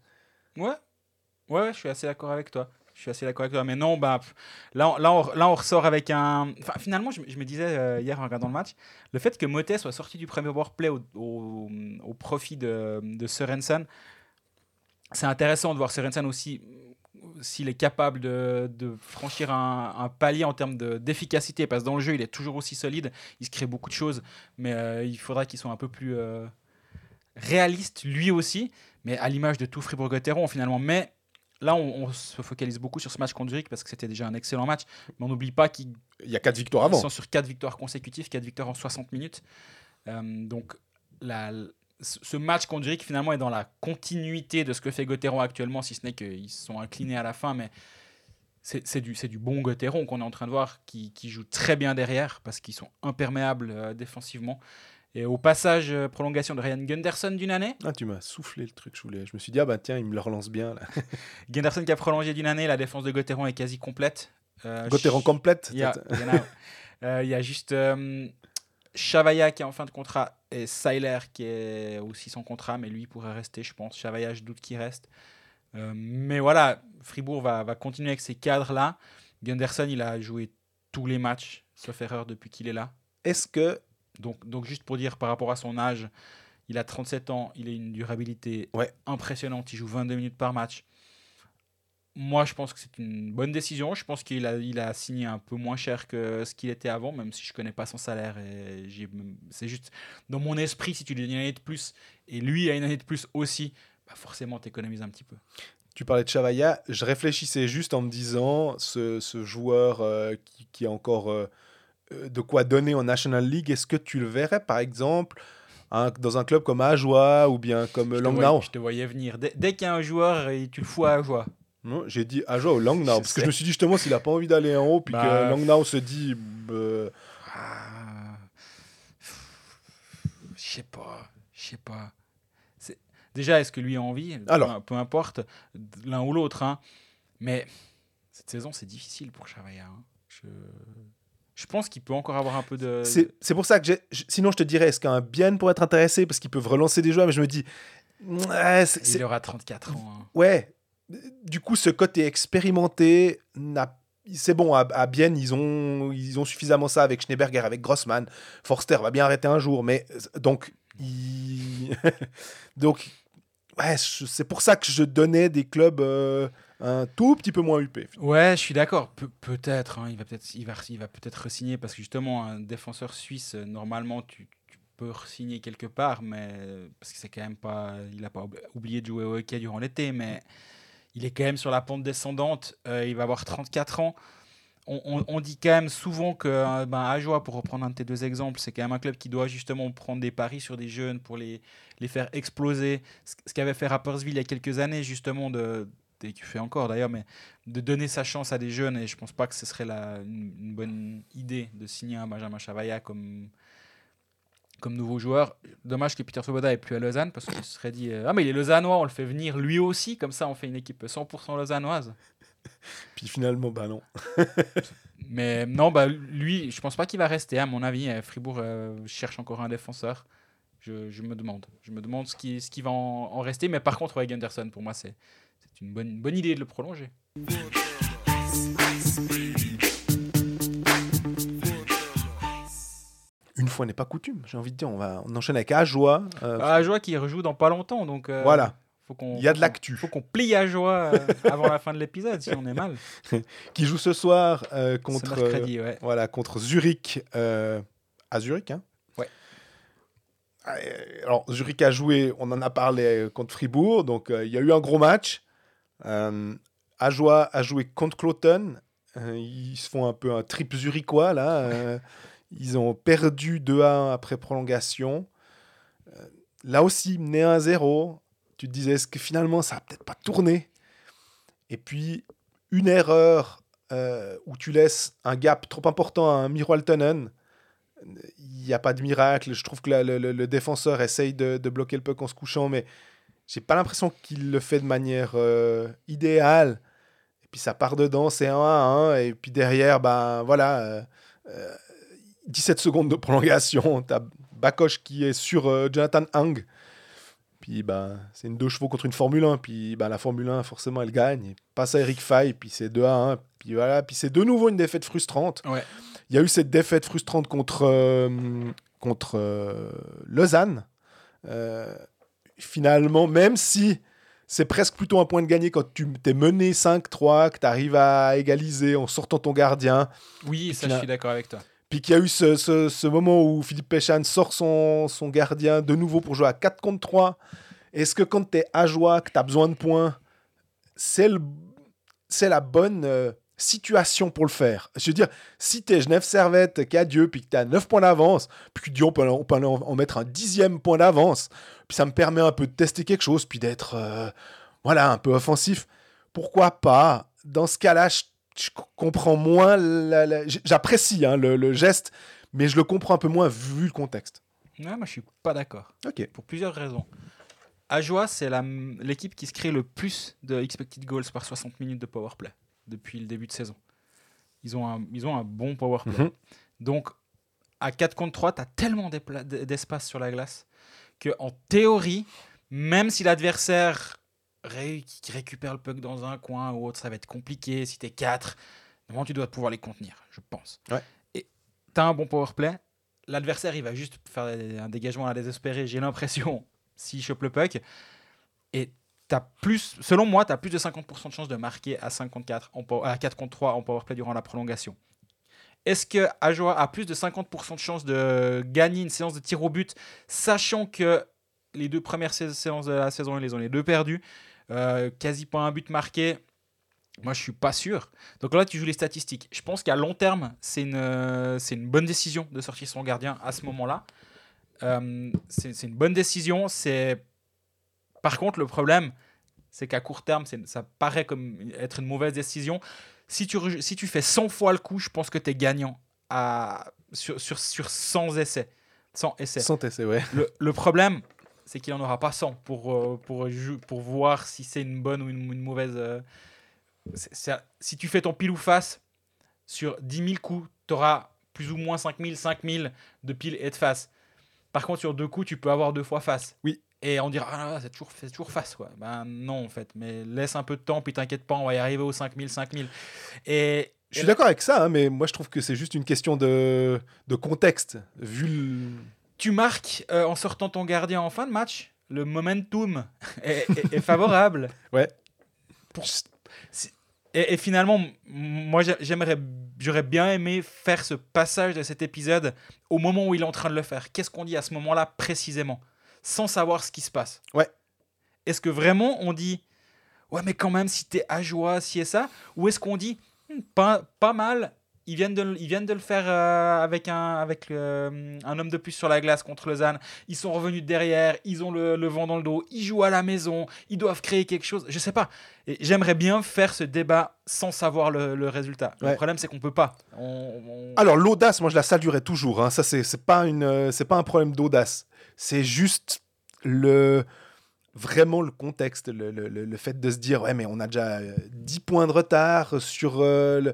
Speaker 2: Ouais. ouais, je suis assez d'accord avec toi. Je suis assez d'accord avec toi. Mais non, bah, là, on, là, là, on ressort avec un. Enfin, finalement, je, me- disais euh, hier en regardant le match, le fait que Motet soit sorti du premier powerplay au, au, profit de, de Sørensen, c'est intéressant de voir Sørensen aussi s'il est capable de, de franchir un, un palier en termes de- d'efficacité, parce que dans le jeu, il est toujours aussi solide, il se crée beaucoup de choses, mais euh, il faudra qu'il soit un peu plus euh, réaliste, lui aussi, mais à l'image de tout Fribourg-Gotteron finalement. Mais là, on, on se focalise beaucoup sur ce match contre Zurich, parce que c'était déjà un excellent match, mais on n'oublie pas qu'ils
Speaker 1: Il y a quatre victoires
Speaker 2: ils
Speaker 1: avant.
Speaker 2: sont sur 4 victoires consécutives, 4 victoires en 60 minutes. Euh, donc, la- ce match contre Zurich, finalement, est dans la continuité de ce que fait Gotteron actuellement, si ce n'est qu'ils se sont inclinés à la fin. Mais c'est du, bon Gotteron qu'on est en train de voir, qui, qui joue très bien derrière, parce qu'ils sont imperméables euh, défensivement. Et au passage, euh, prolongation de Ryan Gunderson d'une année.
Speaker 1: Ah, tu m'as soufflé le truc, je voulais. Je me suis dit, ah bah tiens, il me le relance bien. Là.
Speaker 2: Gunderson qui a prolongé d'une année, la défense de Gotteron est quasi complète. Euh,
Speaker 1: Gotteron complète.
Speaker 2: Il y, a, y euh, il y a juste Chavaya qui est en fin de contrat et Seiler qui est aussi sans contrat, mais lui pourrait rester, je pense. Chavaya, je doute qu'il reste. Euh, mais voilà, Fribourg va, va continuer avec ces cadres-là. Gunderson, il a joué tous les matchs, sauf erreur, depuis qu'il est là.
Speaker 1: Est-ce que
Speaker 2: Donc, donc juste pour dire, par rapport à son âge, il a 37 ans, il a une durabilité
Speaker 1: Ouais.
Speaker 2: impressionnante, il joue 22 minutes par match. Moi, je pense que c'est une bonne décision. Je pense qu'il a, il a signé un peu moins cher que ce qu'il était avant, même si je connais pas son salaire. Et j'ai- c'est juste dans mon esprit, si tu lui donnes une année de plus et lui a une année de plus aussi, bah forcément, tu économises un petit peu.
Speaker 1: tu parlais de Chavaya Je réfléchissais juste en me disant, ce, ce joueur euh, qui, qui a encore euh, euh, de quoi donner en National League, est-ce que tu le verrais par exemple dans un club comme Ajoie ou bien comme Langnau?
Speaker 2: je te voyais venir. Dès, dès qu'il y a un joueur, tu le fous à joie.
Speaker 1: Non, J'ai dit Ajoie ou Langnau, parce que je me suis dit justement s'il a pas envie d'aller en haut, puis
Speaker 2: Bah,
Speaker 1: que Langnau se dit... euh,
Speaker 2: Ah. Je sais pas. Je sais pas. Déjà, est-ce que lui a envie?
Speaker 1: Alors.
Speaker 2: peu, importe, l'un ou l'autre. hein. Mais cette saison, c'est difficile pour Chavaya. hein. Je... je pense qu'il peut encore avoir un peu de.
Speaker 1: C'est c'est pour ça que Sinon, je te dirais, est-ce qu'un bien pourrait être intéressé? Parce qu'ils peuvent relancer des joueurs, mais je me dis. ouais,
Speaker 2: Il aura 34 ans. hein.
Speaker 1: ouais. Du coup, ce côté expérimenté, n'a- c'est bon. À, à Bienne, ils ont, ils ont suffisamment ça avec Schneeberger, avec Grossman. Forster va bien arrêter un jour, mais donc. il- donc. Ouais, c'est pour ça que je donnais des clubs euh, un tout petit peu moins huppés.
Speaker 2: Ouais, je suis d'accord. Pe- peut-être. hein, il va peut-être, il va, il va peut-être signer parce que justement, un défenseur suisse, normalement, tu, tu peux signer quelque part, mais parce que c'est quand même pas, il a pas oub- oublié de jouer au hockey durant l'été, mais il est quand même sur la pente descendante. euh, il va avoir 34 ans. On, dit quand même souvent que euh, ben, Ajoie, pour reprendre un de tes deux exemples, c'est quand même un club qui doit justement prendre des paris sur des jeunes pour les, les faire exploser. Ce, qu'avait fait Rapperswil il y a quelques années, justement, de, et qui fait encore d'ailleurs, mais de donner sa chance à des jeunes. Et je pense pas que ce serait la, une, une bonne idée de signer un Benjamin Chavaya comme, comme nouveau joueur. Dommage que Peter Svoboda est plus à Lausanne parce qu'il se serait dit euh, Ah, mais il est lausannois, on le fait venir lui aussi, comme ça on fait une équipe 100% lausannoise.
Speaker 1: Puis finalement, bah non.
Speaker 2: Mais non, bah, lui, je pense pas qu'il va rester, à mon avis. Euh, Fribourg euh, cherche encore un défenseur. Je, je me demande. Je me demande ce qui, ce qui va en, en rester. Mais par contre, avec Gunderson, pour moi, c'est c'est une bonne, une bonne idée de le prolonger.
Speaker 1: Une fois n'est pas coutume, j'ai envie de dire. On, va, on enchaîne avec Ajoie. euh,
Speaker 2: Ah, qui rejoue dans pas longtemps, donc euh,
Speaker 1: Voilà,
Speaker 2: faut qu'on,
Speaker 1: il y a de
Speaker 2: faut
Speaker 1: l'actu.
Speaker 2: qu'on- Faut qu'on plie à Joie euh, avant la fin de l'épisode, si on est mal.
Speaker 1: Qui joue ce soir euh, contre,
Speaker 2: mercredi, ouais.
Speaker 1: voilà, contre Zurich. à Zurich, hein
Speaker 2: Ouais.
Speaker 1: Alors, Zurich a joué, on en a parlé contre Fribourg, donc il y a eu un gros match. Ajoie a joué contre Cloton. Ils se font un peu un trip zurichois, là. Ils ont perdu 2 à 1 après prolongation. Euh, là aussi, mené 1-0. Tu te disais, est-ce que finalement, ça va peut-être pas tourné? Et puis, une erreur euh, où tu laisses un gap trop important à un Miro Altonen. Il n'y a pas de miracle. Je trouve que le, défenseur essaye de, bloquer le puck en se couchant, mais j'ai pas l'impression qu'il le fait de manière euh, idéale. Et puis ça part dedans, c'est 1 à 1. Et puis derrière, ben voilà, 17 secondes de prolongation. T'as Bakoche qui est sur euh, Jonathan Hang. Puis ben, c'est une deux chevaux contre une Formule 1. Puis ben, la Formule 1, forcément, elle gagne. Et passe à Eric Fay, puis c'est 2 à 1. Puis voilà, puis c'est de nouveau une défaite frustrante.
Speaker 2: Ouais.
Speaker 1: Il y a eu cette défaite frustrante contre, euh, contre euh, Lausanne. Finalement, même si c'est presque plutôt un point de gagné quand tu t'es mené 5-3, que tu arrives à égaliser en sortant ton gardien,
Speaker 2: Oui, ça, je suis d'accord avec toi.
Speaker 1: Puis qu'il y a eu ce, ce- moment où Philippe Péchan sort son, son gardien de nouveau pour jouer à 4 contre 3. Est-ce que quand tu es à joie, que tu as besoin de points, c'est la bonne euh, situation pour le faire? Je veux dire, si tu es Genève Servette qui Dieu, puis que tu as 9 points d'avance, puis que tu dis on peut, on peut en, en mettre un dixième point d'avance, puis ça me permet un peu de tester quelque chose, puis d'être euh, voilà, un peu offensif, pourquoi pas Dans ce cas-là, je, je comprends moins, la- j'apprécie hein, le, le geste, mais je le comprends un peu moins vu le contexte.
Speaker 2: Ouais, moi, je suis pas d'accord.
Speaker 1: Ok.
Speaker 2: Pour plusieurs raisons. Ajoie, c'est l'équipe qui se crée le plus de expected goals par 60 minutes de power play depuis le début de saison. Ils ont un, ils ont un bon power play.
Speaker 1: Mhm.
Speaker 2: Donc, à 4 contre 3, tu as tellement d'espace sur la glace que en théorie, même si l'adversaire ré- qui récupère le puck dans un coin ou autre, ça va être compliqué. Si tu es 4, normalement, tu dois pouvoir les contenir, je pense.
Speaker 1: Ouais.
Speaker 2: Et tu as un bon power play. L'adversaire, il va juste faire un dégagement à la désespérée, j'ai l'impression, s'il chope le puck. Et t'as plus, selon moi, tu as plus de 50% de chances de marquer à, 5 contre 4, en, pow- à 4 contre 3 en powerplay durant la prolongation. Est-ce que Ajoa a plus de 50% de chances de gagner une séance de tir au but, sachant que les deux premières sé- séances de la saison, ils les ont les deux perdues, euh, quasi pas un but marqué Moi, je suis pas sûr. Donc là, tu joues les statistiques. Je pense qu'à long terme, c'est une, euh, c'est une bonne décision de sortir son gardien à ce moment-là. Euh, c'est c'est une bonne décision. C'est par contre le problème, c'est qu'à court terme, c'est- ça paraît comme être une mauvaise décision. Si tu, si tu fais 100 fois le coup, je pense que tu es gagnant à, sur, sur, sur 100 essais. 100 essais.
Speaker 1: Sans essai, ouais.
Speaker 2: Le, le problème, c'est qu'il n'en aura pas 100 pour, euh, pour, jou- pour voir si c'est une bonne ou une, une mauvaise. euh, c'est- c'est- si tu fais ton pile ou face, sur 10 000 coups, tu auras plus ou moins 5 000, 5 000 de pile et de face. Par contre, sur deux coups, tu peux avoir deux fois face.
Speaker 1: Oui.
Speaker 2: Et on dira, ah, c'est toujours, c'est toujours face. Quoi. Ben non, en fait. Mais laisse un peu de temps, puis t'inquiète pas, on va y arriver aux 5 000, 5 000. Et,
Speaker 1: Je suis d'accord avec ça, hein, mais moi je trouve que c'est juste une question de, de contexte. Vu le...
Speaker 2: tu marques euh, en sortant ton gardien en fin de match, le momentum est, est- est favorable.
Speaker 1: Ouais.
Speaker 2: Pour- Et, et finalement, moi j'ai- j'aimerais, j'aurais bien aimé faire ce passage de cet épisode au moment où il est en train de le faire. Qu'est-ce qu'on dit à ce moment-là précisément, sans savoir ce qui se passe
Speaker 1: Ouais.
Speaker 2: Est-ce que vraiment on dit, ouais mais quand même si t'es à joie, si et ça, ou est-ce qu'on dit, Hmm, pas, pas mal, ils viennent de, le- ils viennent de le faire euh, avec, un, avec euh, un homme de plus sur la glace contre Lausanne. Ils sont revenus de derrière, ils ont le, le vent dans le dos, ils jouent à la maison, ils doivent créer quelque chose. Je sais pas. Et j'aimerais bien faire ce débat sans savoir le, le résultat. Le
Speaker 1: Ouais.
Speaker 2: problème, c'est qu'on peut pas. On- on-
Speaker 1: Alors l'audace, moi je la saluerais toujours. hein. Ça c'est c'est pas une, euh, c'est pas un problème d'audace. C'est juste le vraiment le contexte, le, le- le- fait de se dire ouais mais on a déjà euh, 10 points de retard sur euh, le...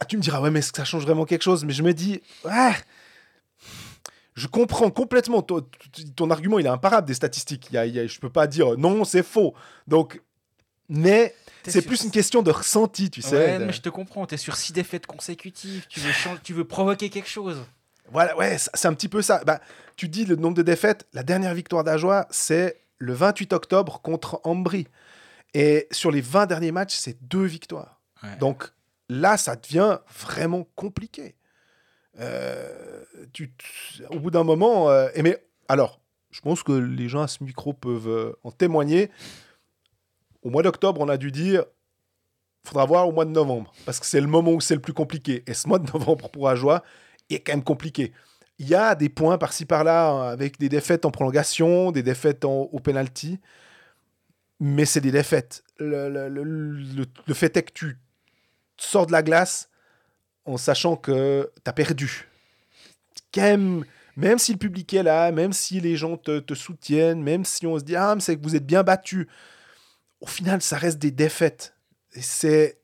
Speaker 1: Ah, tu me diras ouais mais est-ce que ça change vraiment quelque chose? Mais je me dis ouais. Je comprends complètement ton, ton argument, il est imparable des statistiques. Il y a- il y a- je peux pas dire non, c'est faux. Donc, mais c'est plus une question de ressenti, tu sais.
Speaker 2: Ouais,
Speaker 1: de-
Speaker 2: mais je te comprends. T'es sur six défaites consécutives. Tu veux, changer- tu veux provoquer quelque chose.
Speaker 1: Voilà, ouais, c'est c'est un petit peu ça. Bah, tu dis le nombre de défaites. La dernière victoire d'Ajoie, c'est le 28 octobre contre Ambry. Et sur les 20 derniers matchs, c'est deux victoires.
Speaker 2: Ouais.
Speaker 1: Donc là, ça devient vraiment compliqué. Euh, au bout d'un moment, euh, mais alors, je pense que les gens à ce micro peuvent euh, en témoigner. Au mois d'octobre, on a dû dire faudra voir au mois de novembre, parce que c'est le moment où c'est le plus compliqué. Et ce mois de novembre pour Ajoie est quand même compliqué. Il y a des points par-ci par-là, hein, avec des défaites en prolongation, des défaites au penalty, mais c'est des défaites. Le, fait est que tu sors de la glace en sachant que tu as perdu. Quand même, même si le public est là, même si les gens te, te soutiennent, même si on se dit ah mais c'est que vous êtes bien battu, au final ça reste des défaites c'est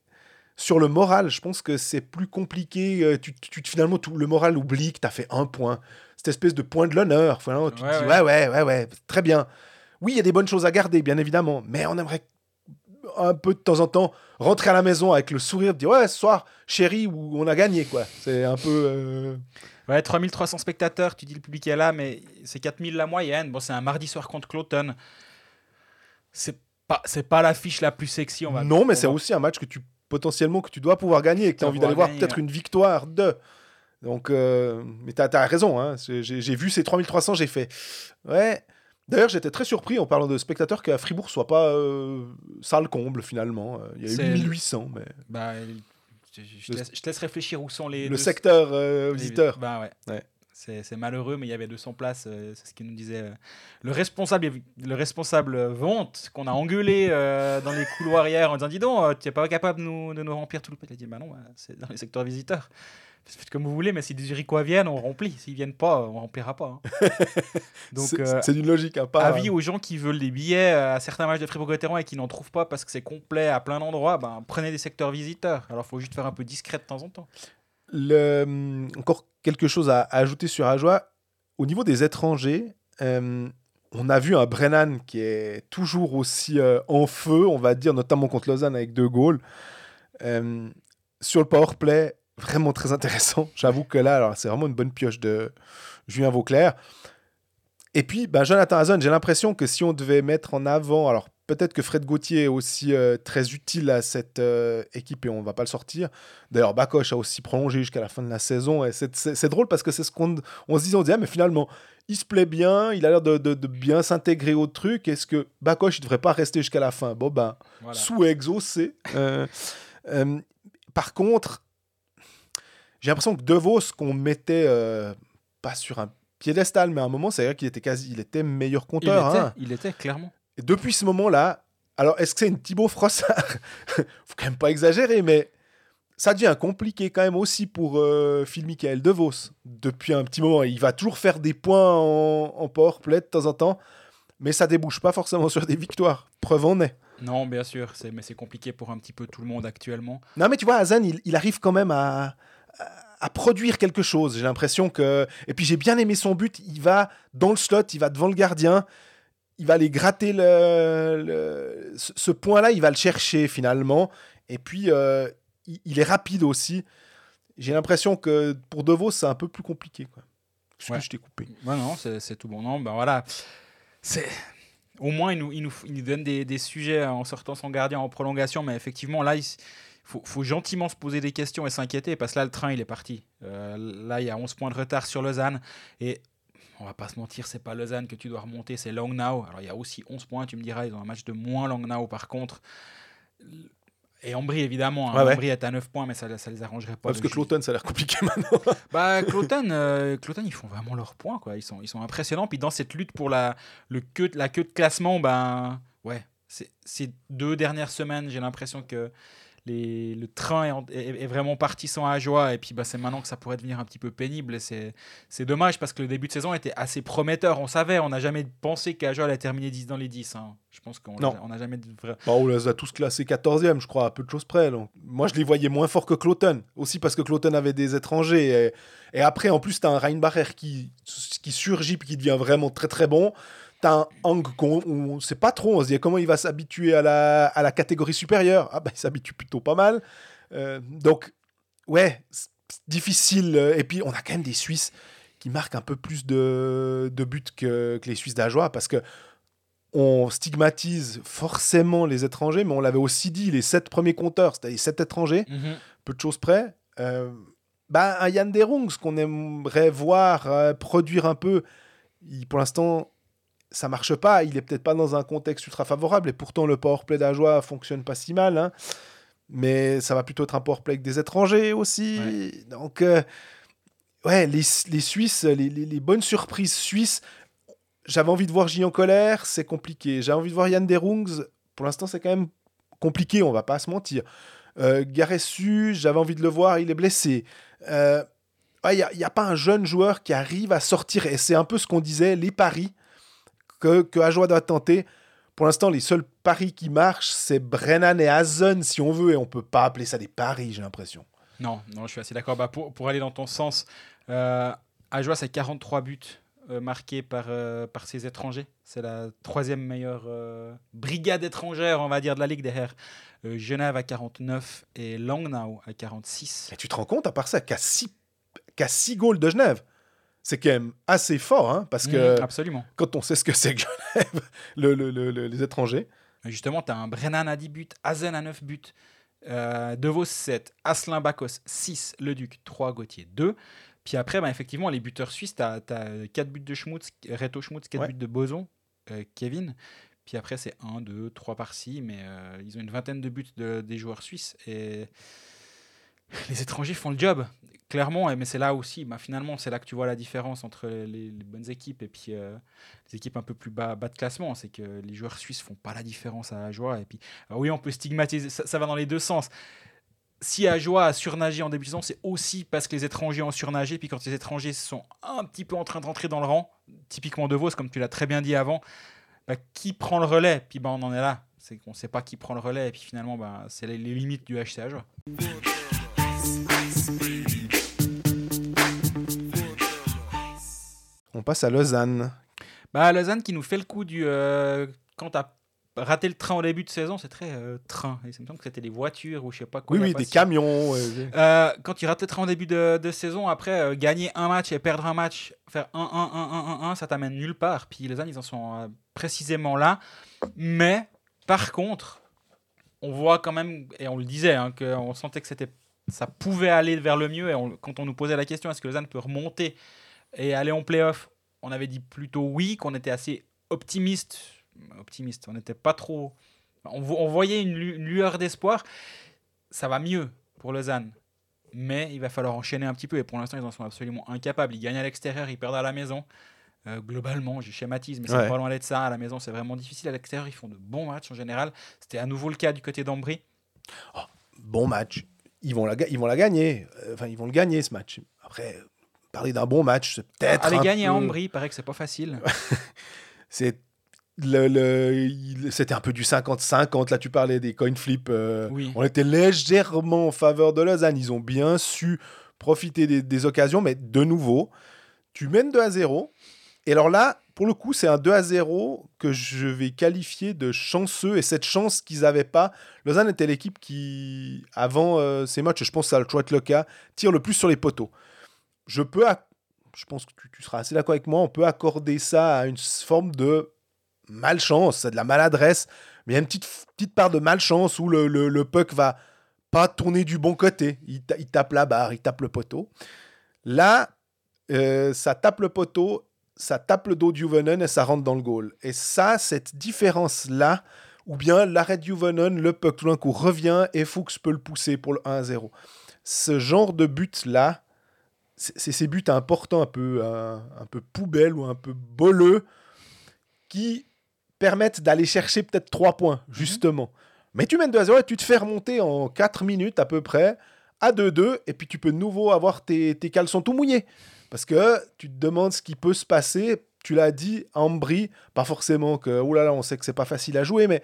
Speaker 1: sur le moral, je pense que c'est plus compliqué. Euh, tu, tu, finalement, tout le moral oublie que tu as fait un point. Cette espèce de point de l'honneur. tu ouais, te dis, ouais. ouais, ouais, ouais, très bien. Oui, il y a des bonnes choses à garder, bien évidemment, mais on aimerait un peu de temps en temps rentrer à la maison avec le sourire, de dire, ouais, ce soir, chérie, où on a gagné, quoi. C'est un peu. Euh,
Speaker 2: ouais, 3300 spectateurs, tu dis le public est là, mais c'est 4000 la moyenne. Bon, c'est un mardi soir contre Cloton. C'est c'est pas l'affiche la plus sexy. On va,
Speaker 1: non, mais c'est aussi un match que tu potentiellement que tu dois pouvoir gagner et que tu as envie d'aller voir peut-être une victoire de. Donc, euh, mais tu as, raison. Hein. J'ai vu ces 3300, j'ai fait. Ouais. D'ailleurs, j'étais très surpris en parlant de spectateurs qu'à Fribourg soit pas euh, salle comble finalement. Il y a eu 1800. Mais...
Speaker 2: Bah, je, te laisse, réfléchir où sont les.
Speaker 1: Le secteur euh, visiteur.
Speaker 2: Bah ouais. ouais. C'est malheureux, mais il y avait 200 places. Euh, c'est ce qu'il nous disait. Le responsable, le responsable vente qu'on a engueulé dans les couloirs hier en disant Dis donc, tu n'es pas capable de nous, de nous remplir tout le Il a dit Bah non, c'est dans les secteurs visiteurs. Faites comme vous voulez, mais si des Zurichois viennent, on remplit. S'ils viennent pas, on remplira pas. Hein.
Speaker 1: Donc, c'est d'une logique. Hein, pas,
Speaker 2: avis aux gens qui veulent des billets à certains matchs de Fribourg-Gotteron et qui n'en trouvent pas parce que c'est complet à plein d'endroits, ben, prenez des secteurs visiteurs. Alors, il faut juste faire un peu discret de temps en temps.
Speaker 1: Le, hum, encore quelque chose à, ajouter sur Ajoie. Au niveau des étrangers, hum, on a vu un Brennan qui est toujours aussi euh, en feu, on va dire, notamment contre Lausanne avec deux goals. Hum, sur le power play, vraiment très intéressant. J'avoue que là, alors c'est vraiment une bonne pioche de Julien Vauclair. Et puis, ben, Jonathan Hazon, j'ai l'impression que si on devait mettre en avant, alors Peut-être que Fred Gauthier est aussi euh, très utile à cette euh, équipe et on ne va pas le sortir. D'ailleurs, Bakoche a aussi prolongé jusqu'à la fin de la saison. Et c'est drôle parce que c'est ce qu'on on se disait, on disait, ah, mais finalement, il se plaît bien, il a l'air de, de, bien s'intégrer au truc. Est-ce que Bakoche ne devrait pas rester jusqu'à la fin? Bon, ben, sous exaucé. Euh, par contre, j'ai l'impression que De Vos, qu'on mettait pas sur un piédestal, mais à un moment, c'est vrai qu'il était quasi, il était meilleur compteur.
Speaker 2: Il était,
Speaker 1: hein.
Speaker 2: il était clairement.
Speaker 1: Et depuis ce moment-là, alors est-ce que c'est une Thibaut Frossard? Faut quand même pas exagérer, mais ça devient compliqué quand même aussi pour euh, Phil Michael De Vos. Depuis un petit moment, il va toujours faire des points en, en powerplay de temps en temps, mais ça débouche pas forcément sur des victoires. Preuve en est.
Speaker 2: Non, bien sûr, mais c'est compliqué pour un petit peu tout le monde actuellement.
Speaker 1: Non, mais tu vois, Hazan, il, il arrive quand même à, à produire quelque chose. J'ai l'impression que. Et puis j'ai bien aimé son but. Il va dans le slot, il va devant le gardien il va aller gratter le, ce point-là, il va le chercher finalement. Et puis, euh, il, est rapide aussi. J'ai l'impression que pour De Vos, c'est un peu plus compliqué. Quoi. Je, je t'ai coupé.
Speaker 2: Ouais, non, c'est tout bon. Non, ben voilà. C'est. Au moins, il nous, il nous, il nous donne des, des, sujets en sortant son gardien en prolongation, mais effectivement, là, il faut, faut gentiment se poser des questions et s'inquiéter, parce que là, le train, il est parti. Euh, là, il y a 11 points de retard sur Lausanne, et on va pas se mentir, c'est pas Lausanne que tu dois remonter, c'est Langnau. Alors il y a aussi 11 points, tu me diras, ils ont un match de moins Langnau par contre. Et Ambry, évidemment. Hein. Ambry est à 9 points, mais ça, ça les arrangerait pas.
Speaker 1: parce que Cloton, ça a l'air compliqué maintenant.
Speaker 2: bah, Cloton, euh, ils font vraiment leurs points. Quoi. Ils, sont, ils sont impressionnants. Puis dans cette lutte pour la, le queue, la queue de classement, ben, ouais, ces deux dernières semaines, j'ai l'impression que le train est, vraiment parti sans Ajoie et puis bah, c'est maintenant que ça pourrait devenir un petit peu pénible. Et c'est dommage parce que le début de saison était assez prometteur. On savait on n'a jamais pensé qu'Ajoie allait terminer 10 dans les 10 hein. je pense qu'on n'a jamais
Speaker 1: bah, on les a tous classés 14e je crois à peu de choses près. Donc. moi je les voyais moins forts que Cloton. Aussi parce que Cloton avait des étrangers. Et, après en plus tu as un Reinbacher qui, qui surgit puis qui devient vraiment très très bon T'as un Hang on sait pas trop, on se dit comment il va s'habituer à la, à la catégorie supérieure? Ah bah il s'habitue plutôt pas mal. Euh, donc, ouais, difficile. Et puis, on a quand même des Suisses qui marquent un peu plus de, de buts que, que les Suisses d'Ajoie parce que on stigmatise forcément les étrangers, mais on l'avait aussi dit, les sept premiers compteurs, c'est-à-dire sept étrangers, mhm. peu de choses près. Euh, bah, un Yann Derung, ce qu'on aimerait voir euh, produire un peu, il, pour l'instant, ça marche pas. Il est peut-être pas dans un contexte ultra favorable et pourtant le powerplay d'Ajoie fonctionne pas si mal. hein. Mais ça va plutôt être un powerplay avec des étrangers aussi. Donc, euh, ouais, les, les Suisses, les, les- les bonnes surprises suisses. J'avais envie de voir Gian Colère, c'est compliqué. J'avais envie de voir Yann Derungs. Pour l'instant, c'est quand même compliqué, on va pas se mentir. Euh, Garessu, j'avais envie de le voir, il est blessé. Euh, il n'y a pas un jeune joueur qui arrive à sortir, et c'est un peu ce qu'on disait, les paris que, que Ajoie doit tenter. Pour l'instant, les seuls paris qui marchent, c'est Brennan et Hazen, si on veut, et on peut pas appeler ça des paris, j'ai l'impression.
Speaker 2: Non, non, je suis assez d'accord. Bah, pour, pour aller dans ton sens, euh, Ajoie, c'est 43 buts euh, marqués par, euh, par ses étrangers. C'est la troisième meilleure euh, brigade étrangère, on va dire, de la Ligue derrière. Euh, Genève à 49 et Langnau à 46.
Speaker 1: Et tu te rends compte, à part ça, qu'à 6 qu'à six goals de Genève, c'est quand même assez fort, hein, parce que
Speaker 2: Mm, absolument.
Speaker 1: quand on sait ce que c'est que Genève, le- le- le- le- les étrangers,
Speaker 2: Justement, tu as un Brennan à 10 buts, Hazen à 9 buts, euh, De Vos 7, Asselin Bakos 6, Leduc 3, Gauthier 2. Puis après, bah, effectivement, les buteurs suisses, tu as, 4 buts de Schmutz, Reto Schmutz, 4
Speaker 1: Ouais.
Speaker 2: buts de Boson, euh, Kevin. Puis après, c'est 1, 2, 3 par-ci, mais euh, ils ont une vingtaine de buts de- des joueurs suisses. Et les étrangers font le job, clairement. Mais c'est là aussi, bah, finalement, c'est là que tu vois la différence entre les, bonnes équipes et puis euh, les équipes un peu plus bas, bas de classement. C'est que les joueurs suisses font pas la différence à Ajoie. Et puis, alors oui, on peut stigmatiser, ça, va dans les deux sens. Si Ajoie a surnagé en début de saison, c'est aussi parce que les étrangers ont surnagé. Puis quand les étrangers sont un petit peu en train de rentrer dans le rang, typiquement De Vos, comme tu l'as très bien dit avant, bah, qui prend le relais? Puis bah, on en est là. C'est qu'on ne sait pas qui prend le relais. Et puis finalement, bah, c'est les, limites du HC.
Speaker 1: On passe à Lausanne.
Speaker 2: Bah, Lausanne qui nous fait le coup du. euh, quand tu as raté le train au début de saison, c'est très euh, train. Et ça me semble que c'était des voitures ou je sais pas quoi.
Speaker 1: Oui, oui, des camions. euh,
Speaker 2: Euh, quand il rate le train au début de, de saison, après euh, gagner un match et perdre un match, faire 1-1-1-1-1-1, ça t'amène nulle part. Puis Lausanne, ils en sont précisément là. Mais par contre, on voit quand même, et on le disait, hein, qu'on sentait que c'était, ça pouvait aller vers le mieux. Et on- quand on nous posait la question, est-ce que Lausanne peut remonter et aller en playoff On avait dit plutôt oui, qu'on était assez optimiste. Optimiste, on n'était pas trop. On, vo- on voyait une, lu- une lueur d'espoir. Ça va mieux pour Lausanne. Mais il va falloir enchaîner un petit peu. Et pour l'instant, ils en sont absolument incapables. Ils gagnent à l'extérieur, ils perdent à la maison. Euh, globalement, je schématise, mais c'est
Speaker 1: Ouais.
Speaker 2: pas loin d'être ça. À la maison, c'est vraiment difficile. À l'extérieur, ils font de bons matchs en général. C'était à nouveau le cas du côté d'Ambry.
Speaker 1: bon match. Ils vont la, ga- ils vont la gagner. Euh, Enfin, ils vont le gagner ce match. Après, parler d'un bon match, c'est peut-être.
Speaker 2: Aller gagner à
Speaker 1: peu-
Speaker 2: Ambry, il paraît que c'est pas facile.
Speaker 1: C'est le, le- c'était un peu du 50-50. Là, tu parlais des coin flips. euh,
Speaker 2: Oui.
Speaker 1: On était légèrement en faveur de Lausanne. Ils ont bien su profiter des, des occasions, mais de nouveau, tu mènes 2 à 0. Et alors là, pour le coup, c'est un 2 à 0 que je vais qualifier de chanceux. Et cette chance qu'ils n'avaient pas, Lausanne était l'équipe qui, avant euh, ces matchs, je pense que a toujours être le cas, tire le plus sur les poteaux. Je peux, je pense que tu, seras assez d'accord avec moi, on peut accorder ça à une forme de malchance, de la maladresse, mais il y a une petite, petite part de malchance où le, le- le puck va pas tourner du bon côté. Il tape la barre, il tape le poteau. Là, euh, ça tape le poteau, ça tape le dos de Juvonen et ça rentre dans le goal. Et ça, cette différence-là, ou bien l'arrêt de Juvonen, le puck tout d'un coup revient et Fuchs peut le pousser pour le 1-0. Ce genre de but-là, c'est c'est ces buts importants, un peu, euh, un peu poubelle ou un peu boleux, qui permettent d'aller chercher peut-être 3 points, justement. Mais tu mènes 2 à 0 et tu te fais remonter en 4 minutes à peu près à 2-2, et puis tu peux de nouveau avoir tes, tes caleçons tout mouillés. Parce que tu te demandes ce qui peut se passer. Tu l'as dit, Ambry, pas forcément que, oh là là, on sait que c'est pas facile à jouer, mais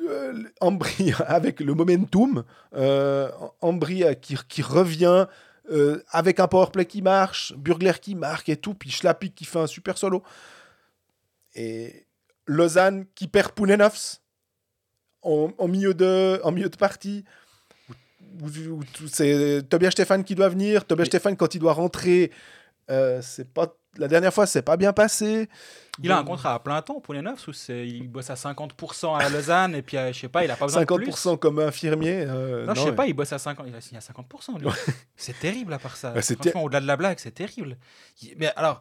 Speaker 1: euh, Ambry avec le momentum, euh, Ambry qui, revient euh, avec un powerplay qui marche, Burgler qui marque et tout, puis Schlapik qui fait un super solo. Et Lausanne qui perd Pounenovs en, en milieu de, en milieu de partie. Où- où- où tout- C'est Tobias Stéphane qui doit venir. Tobias Stéphane, quand il doit rentrer, euh, c'est pas la dernière fois, c'est pas bien passé.
Speaker 2: Il a un contrat à plein temps pour les neufs ou il bosse à 50% à Lausanne et puis euh, je sais pas, il a pas besoin de plus.
Speaker 1: 50% comme infirmier. euh,
Speaker 2: Non, je sais pas, il bosse à 50, il a signé à 50% lui. c'est terrible à part ça.
Speaker 1: Bah,
Speaker 2: Franchement, au-delà de la blague, c'est terrible. Mais alors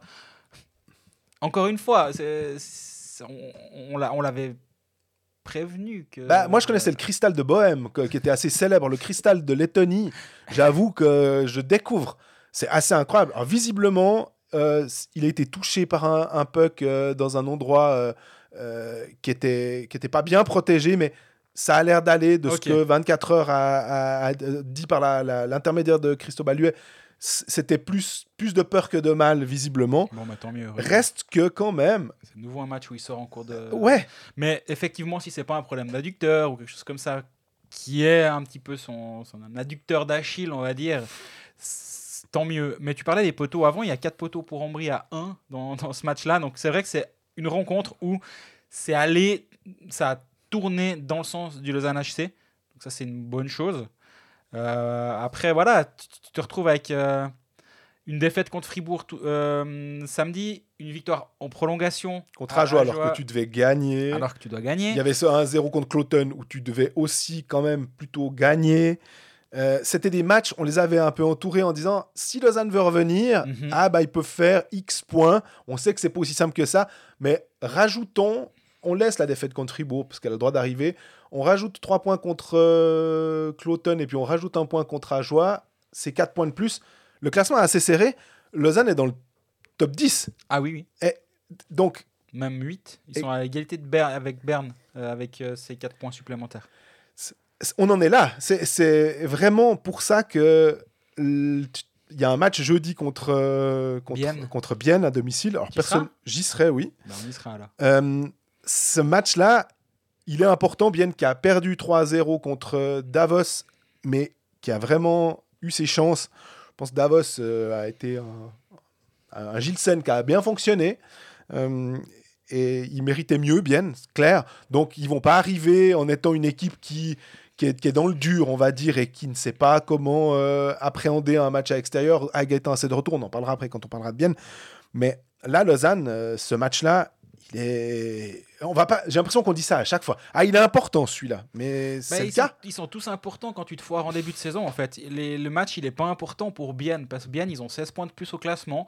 Speaker 2: encore une fois, on l'avait prévenu que.
Speaker 1: Bah, moi, je connaissais le cristal de Bohème, que- qui était assez célèbre, le cristal de Lettonie. J'avoue que je découvre. C'est assez incroyable. Alors, visiblement, euh, il a été touché par un, un puck euh, dans un endroit euh, qui était qui était pas bien protégé, mais ça a l'air d'aller de ce que 24 heures a, a- a dit par l'intermédiaire de Christophe Baluet. C'était plus, plus de peur que de mal, visiblement.
Speaker 2: Bon, bah, tant mieux.
Speaker 1: Reste que quand même.
Speaker 2: C'est de nouveau un match où il sort en cours de.
Speaker 1: Ouais,
Speaker 2: Mais effectivement, si c'est pas un problème d'adducteur ou quelque chose comme ça, qui est un petit peu son, son adducteur d'Achille, on va dire, tant mieux. Mais tu parlais des poteaux avant, il y a 4 poteaux pour Ambry à 1 dans, dans ce match-là. Donc c'est vrai que c'est une rencontre où c'est allé, ça a tourné dans le sens du Lausanne HC. Donc ça, c'est une bonne chose. Euh, après, voilà, tu, te retrouves avec euh, une défaite contre Fribourg euh, samedi, une victoire en prolongation
Speaker 1: contre Ajoie, alors que tu devais gagner.
Speaker 2: alors que tu dois gagner.
Speaker 1: Il y avait ce 1-0 contre Cloton où tu devais aussi quand même plutôt gagner. Euh, C'était des matchs, on les avait un peu entourés en disant si Lausanne veut revenir,
Speaker 2: Mhm.
Speaker 1: ah bah ils peuvent faire X points. On sait que c'est pas aussi simple que ça, mais rajoutons, on laisse la défaite contre Fribourg parce qu'elle a le droit d'arriver. On rajoute 3 points contre euh, Cloton et puis on rajoute un point contre Ajoie. C'est 4 points de plus. Le classement est assez serré. Lausanne est dans le top 10.
Speaker 2: Ah oui, oui.
Speaker 1: Donc
Speaker 2: Même 8. Ils
Speaker 1: Et-
Speaker 2: sont à égalité de Berne, avec Berne, euh, avec euh, ces 4 points supplémentaires.
Speaker 1: on en est là. C'est- vraiment pour ça que il y a un match jeudi contre euh, contre
Speaker 2: Bienne.
Speaker 1: contre Bienne à domicile. Alors personne, j'y serai, oui.
Speaker 2: Ben, on y sera là.
Speaker 1: Euh, ce match-là, il est important. Bienne qui a perdu 3-0 contre euh, Davos, mais qui a vraiment eu ses chances. Je pense que Davos euh, a été un, un Gilsen qui a bien fonctionné. Euh, et il méritait mieux, bien, c'est clair. Donc, ils vont pas arriver en étant une équipe qui, est, est dans le dur, on va dire, et qui ne sait pas comment appréhender un match à l'extérieur. Agaïtan, c'est de retour. On en parlera après quand on parlera de Bienne. Mais là, Lausanne, ce match-là, il est. On va pas. J'ai l'impression qu'on dit ça à chaque fois. Ah, il est important celui-là, mais
Speaker 2: Bah,
Speaker 1: c'est le
Speaker 2: ils, sont,
Speaker 1: cas?
Speaker 2: ils sont tous importants quand tu te foires en début de saison, en fait. Les- le match, il n'est pas important pour Bienne, parce que Bienne, ils ont 16 points de plus au classement.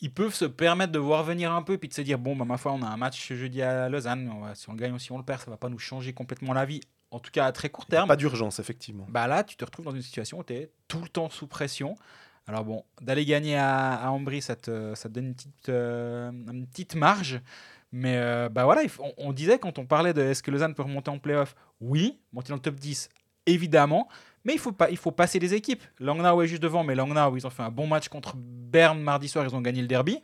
Speaker 2: Ils peuvent se permettre de voir venir un peu, puis de se dire, bon, bah, ma foi, on a un match jeudi à Lausanne. On va- si on le gagne ou si on le perd, ça va pas nous changer complètement la vie. En tout cas, à très court terme.
Speaker 1: Pas d'urgence, effectivement.
Speaker 2: bah là, tu te retrouves dans une situation où tu es tout le temps sous pression. Alors bon, d'aller gagner à, à Ambry, ça te, ça te donne une petite, euh, une petite marge. Mais euh, bah voilà, on, on disait quand on parlait de est-ce que Lausanne peut remonter en playoff Oui, monter dans le top 10, évidemment. Mais il faut, pas, il faut passer les équipes. Langnau est juste devant, mais Langnau, ils ont fait un bon match contre Berne mardi soir, ils ont gagné le derby.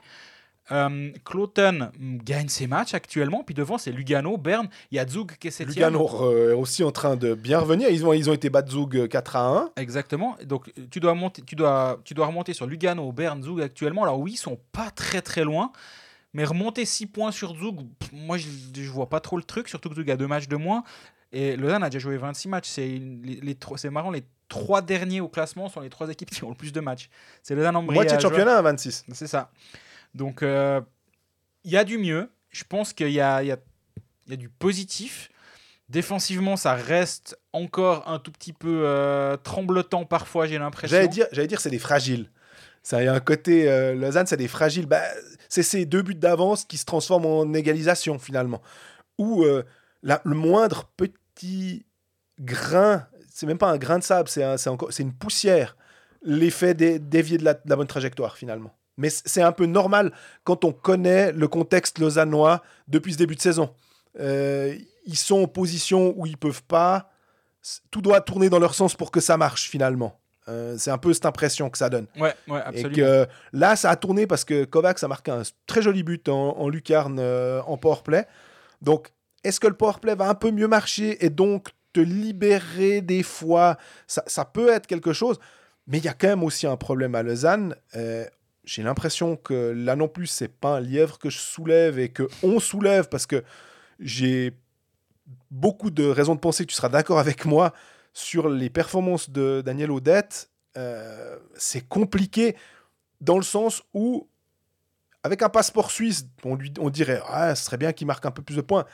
Speaker 2: Euh, Cloton mm, gagne ses matchs actuellement, puis devant c'est Lugano, Berne, il y a Zug qui est septième.
Speaker 1: Lugano euh, est aussi en train de bien revenir. Ils ont, ils ont été battus Zug 4 à 1.
Speaker 2: Exactement. Donc euh, tu dois monter, tu dois, tu dois remonter sur Lugano, Berne, Zug actuellement. Alors oui, ils sont pas très très loin, mais remonter 6 points sur Zug, pff, moi je, je vois pas trop le truc. Surtout que Zug a deux matchs de moins et Lausanne a déjà joué 26 matchs. C'est les, les marrant, les trois derniers au classement sont les trois équipes qui ont le plus de matchs. C'est Lausanne, Ambry,
Speaker 1: Moitié
Speaker 2: et
Speaker 1: de championnat à 26.
Speaker 2: C'est ça. Donc, euh, il y a du mieux. Je pense qu'il y y, y a du positif. Défensivement, ça reste encore un tout petit peu euh, tremblotant parfois, j'ai l'impression.
Speaker 1: J'allais dire, j'allais dire c'est des fragiles. Ça y a un côté euh, Lausanne, c'est des fragiles. Bah, c'est ces deux buts d'avance qui se transforment en égalisation finalement. Ou euh, le moindre petit grain, c'est même pas un grain de sable, c'est une poussière. L'effet dé- dévié de la, bonne trajectoire finalement. Mais c'est un peu normal quand on connaît le contexte lausannois depuis ce début de saison. Euh, ils sont en position où ils peuvent pas. Tout doit tourner dans leur sens pour que ça marche finalement. Euh, c'est un peu cette impression que ça donne.
Speaker 2: Ouais, ouais,
Speaker 1: Et
Speaker 2: absolument.
Speaker 1: que là, ça a tourné parce que Kovacs a marqué un très joli but en, en lucarne euh, en powerplay. Donc, est-ce que le powerplay va un peu mieux marcher et donc te libérer des fois? Ça, ça peut être quelque chose. Mais il y a quand même aussi un problème à Lausanne. Euh, J'ai l'impression que là non plus, c'est pas un lièvre que je soulève et que on soulève parce que j'ai beaucoup de raisons de penser que tu seras d'accord avec moi sur les performances de Daniel Odette. Euh, c'est compliqué dans le sens où, avec un passeport suisse, on, lui, on dirait ah, ce serait bien qu'il marque un peu plus de points.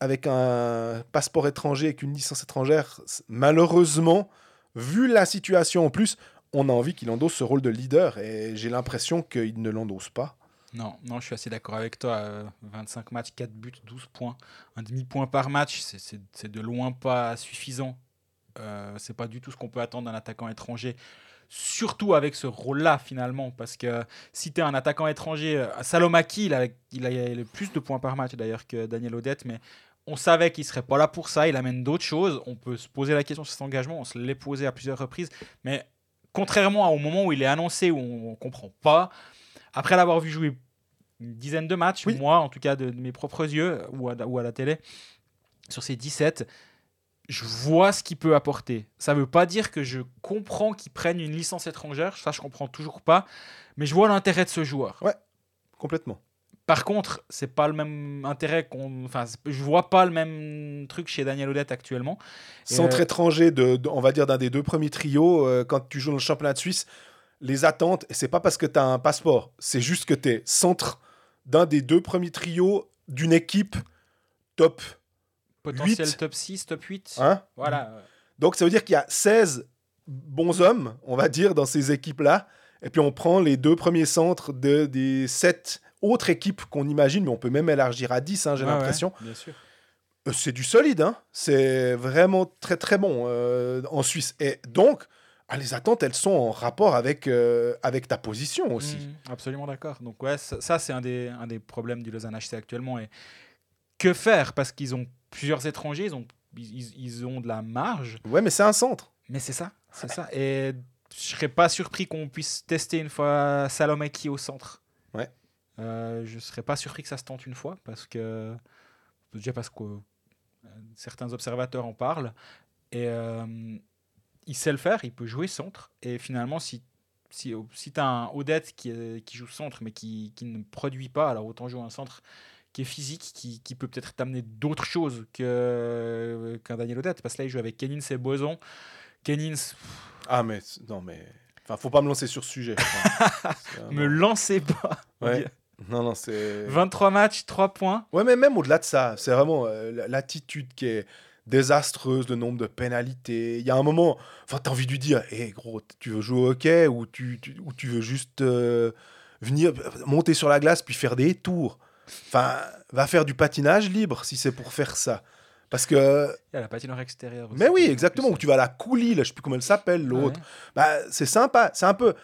Speaker 1: Avec un passeport étranger, avec une licence étrangère, malheureusement, vu la situation en plus, on a envie qu'il endosse ce rôle de leader et j'ai l'impression qu'il ne l'endosse pas.
Speaker 2: Non, non, je suis assez d'accord avec toi. Euh, 25 matchs, 4 buts, 12 points. Un demi-point par match, c'est de loin pas suffisant. Euh, c'est pas du tout ce qu'on peut attendre d'un attaquant étranger. Surtout avec ce rôle-là, finalement. Parce que si tu es un attaquant étranger, euh, Salomaki, il a, il a le plus de points par match d'ailleurs que Daniel Odette, mais on savait qu'il serait pas là pour ça. Il amène d'autres choses. On peut se poser la question sur cet engagement. On se l'est posé à plusieurs reprises. Mais contrairement au moment où il est annoncé, où on comprend pas, après l'avoir vu jouer une dizaine de matchs,
Speaker 1: Oui.
Speaker 2: moi en tout cas de, de mes propres yeux ou à, ou à la télé, sur ces 17, je vois ce qu'il peut apporter. Ça veut pas dire que je comprends qu'il prenne une licence étrangère, ça je comprends toujours pas, mais je vois l'intérêt de ce joueur.
Speaker 1: Complètement.
Speaker 2: Par contre, c'est pas le même intérêt qu'on. Enfin, je vois pas le même truc chez Daniel Odette actuellement.
Speaker 1: Centre
Speaker 2: euh,
Speaker 1: étranger, de, de- on va dire d'un des deux premiers trios, euh, quand tu joues dans le championnat de Suisse, les attentes, c'est pas parce que tu as un passeport, c'est juste que tu es centre d'un des deux premiers trios d'une équipe top.
Speaker 2: Potentiel top 6, top 8.
Speaker 1: Hein
Speaker 2: Voilà.
Speaker 1: Donc ça veut dire qu'il y a 16 bons hommes, on va dire, dans ces équipes-là. Et puis on prend les deux premiers centres de, des sept autres équipes qu'on imagine, mais on peut même élargir à 10, hein, j'ai
Speaker 2: ouais,
Speaker 1: l'impression.
Speaker 2: bien sûr.
Speaker 1: Euh, C'est du solide, hein. c'est vraiment très très bon euh, en Suisse. Et donc, ah, les attentes, elles sont en rapport avec, euh, avec ta position aussi.
Speaker 2: Mhm, absolument d'accord. Donc ouais, ça, ça, c'est un des, un des problèmes du Lausanne HC actuellement. Et que faire? Parce qu'ils ont plusieurs étrangers, ils ont, ils, ils ont de la marge.
Speaker 1: Ouais, mais c'est un centre.
Speaker 2: Mais c'est ça, c'est ça. Et je serais pas surpris qu'on puisse tester une fois Salomaki au centre.
Speaker 1: Ouais.
Speaker 2: Euh, je serais pas surpris que ça se tente une fois parce que déjà parce que euh, certains observateurs en parlent et euh, il sait le faire, il peut jouer centre et finalement si si, si tu as un Odette qui, qui joue centre mais qui, qui ne produit pas, alors autant jouer un centre qui est physique, qui, qui peut peut-être t'amener d'autres choses que- qu'un Daniel Odette. Parce que là, il joue avec Kenins et Boson. Kenins,
Speaker 1: Ah, mais non, mais. Enfin, faut pas me lancer sur ce sujet. Enfin,
Speaker 2: me lancez pas.
Speaker 1: Ouais. Non, non, c'est.
Speaker 2: 23 matchs, 3 points.
Speaker 1: Ouais, mais même au-delà de ça, c'est vraiment euh, la- l'attitude qui est désastreuse, le nombre de pénalités. Il y a un moment, enfin, t'as envie de lui dire, hé gros, tu veux jouer au hockey ou tu, tu- ou tu veux juste euh, venir euh, monter sur la glace puis faire des tours. Enfin, va faire du patinage libre si c'est pour faire ça. Parce que,
Speaker 2: Il y a la patinoire extérieure aussi.
Speaker 1: mais oui,
Speaker 2: en
Speaker 1: exactement, où tu vas à la coulis, là, je sais plus comment elle s'appelle, l'autre.
Speaker 2: Ouais.
Speaker 1: Bah, c'est sympa. C'est un peu.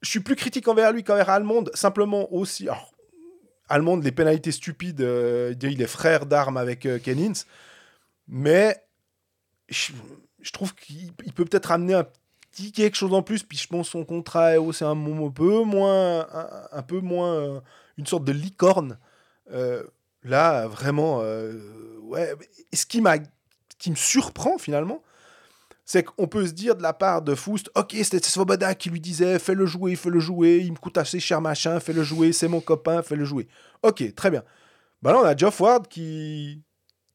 Speaker 1: Je suis plus critique envers lui qu'envers Allemande. Simplement aussi. Alors, Allemande, les pénalités stupides. euh, il est frère d'armes avec euh, Kenins. Mais je, je trouve qu'il il peut peut-être amener un petit quelque chose en plus. Puis je pense que son contrat est aussi un, peu moins. Un, un peu moins. euh, une sorte de licorne. Euh, là, vraiment. euh, ouais. Et ce qui m'a. qui me surprend finalement c'est qu'on peut se dire de la part de Foust, ok, c'était Svoboda qui lui disait, fais-le jouer, fais-le jouer, il me coûte assez cher machin, fais-le jouer, c'est mon copain, fais-le jouer. Ok, très bien. Bah là, on a Geoff Ward qui,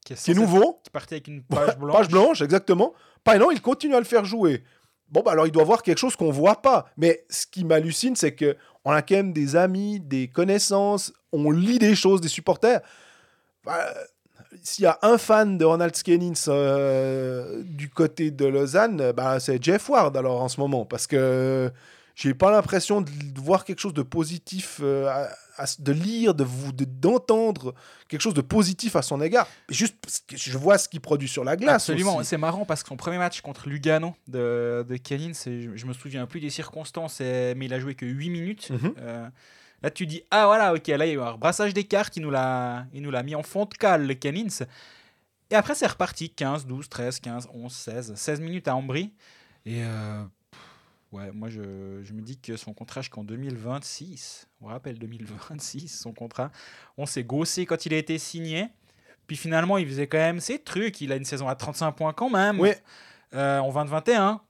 Speaker 2: Qui est,
Speaker 1: qui est
Speaker 2: censé-
Speaker 1: nouveau,
Speaker 2: Qui partait avec une page blanche.
Speaker 1: page blanche, exactement. Pas non, il continue à le faire jouer. Bon, bah alors il doit voir quelque chose qu'on voit pas. Mais ce qui m'hallucine, c'est que on a quand même des amis, des connaissances, on lit des choses des supporters. Bah, S'il y a un fan de Ronald Skenins euh, du côté de Lausanne, bah, c'est Jeff Ward alors en ce moment. Parce que j'ai pas l'impression de voir quelque chose de positif, euh, de lire, de vous, de- d'entendre quelque chose de positif à son égard. Juste parce que je vois ce qu'il produit sur la glace.
Speaker 2: Absolument, c'est marrant parce que son premier match contre Lugano de, de Kenins, c'est- je, je me souviens plus des circonstances, mais il a joué que 8 minutes.
Speaker 1: Mhm.
Speaker 2: Euh, là, tu dis, ah voilà, ok, là, il y a eu un brassage des cartes, il nous l'a mis en fond de cale, le Kenins. Et après, c'est reparti 15, 12, 13, 15, 11, 16. 16 minutes à Ambry. Et euh, ouais, moi, je, je me dis que son contrat jusqu'en 2026, on rappelle 2026, son contrat, on s'est gossé quand il a été signé. Puis finalement, il faisait quand même ses trucs. Il a une saison à 35 points quand même.
Speaker 1: Oui.
Speaker 2: Euh, en 2021.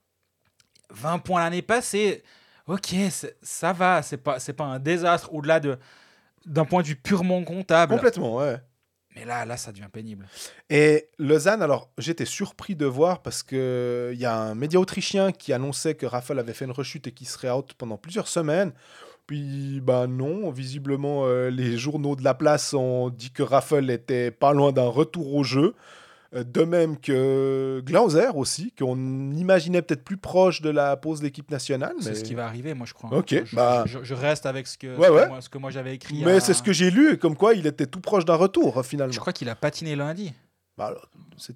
Speaker 2: 20 points l'année passée. Ok, ça va. C'est pas, pas un désastre au-delà de d'un point de vue purement comptable.
Speaker 1: Complètement, ouais.
Speaker 2: Mais là, là, ça devient pénible.
Speaker 1: Et Lausanne, alors j'étais surpris de voir parce que il y a un média autrichien qui annonçait que Raffel avait fait une rechute et qu'il serait out pendant plusieurs semaines. Puis bah non, visiblement euh, les journaux de la place ont dit que Raffel était pas loin d'un retour au jeu. Euh, de même que Glauser aussi, qu'on imaginait peut-être plus proche de la pause de l'équipe nationale.
Speaker 2: C'est ce qui va arriver, moi je crois.
Speaker 1: Ok,
Speaker 2: je,
Speaker 1: bah-
Speaker 2: je- je reste avec ce que,
Speaker 1: Ouais, ouais.
Speaker 2: moi, ce que moi j'avais écrit.
Speaker 1: Mais
Speaker 2: à-
Speaker 1: c'est ce que j'ai lu, comme quoi il était tout proche d'un retour
Speaker 2: Je
Speaker 1: finalement.
Speaker 2: crois qu'il a patiné lundi.
Speaker 1: Bah,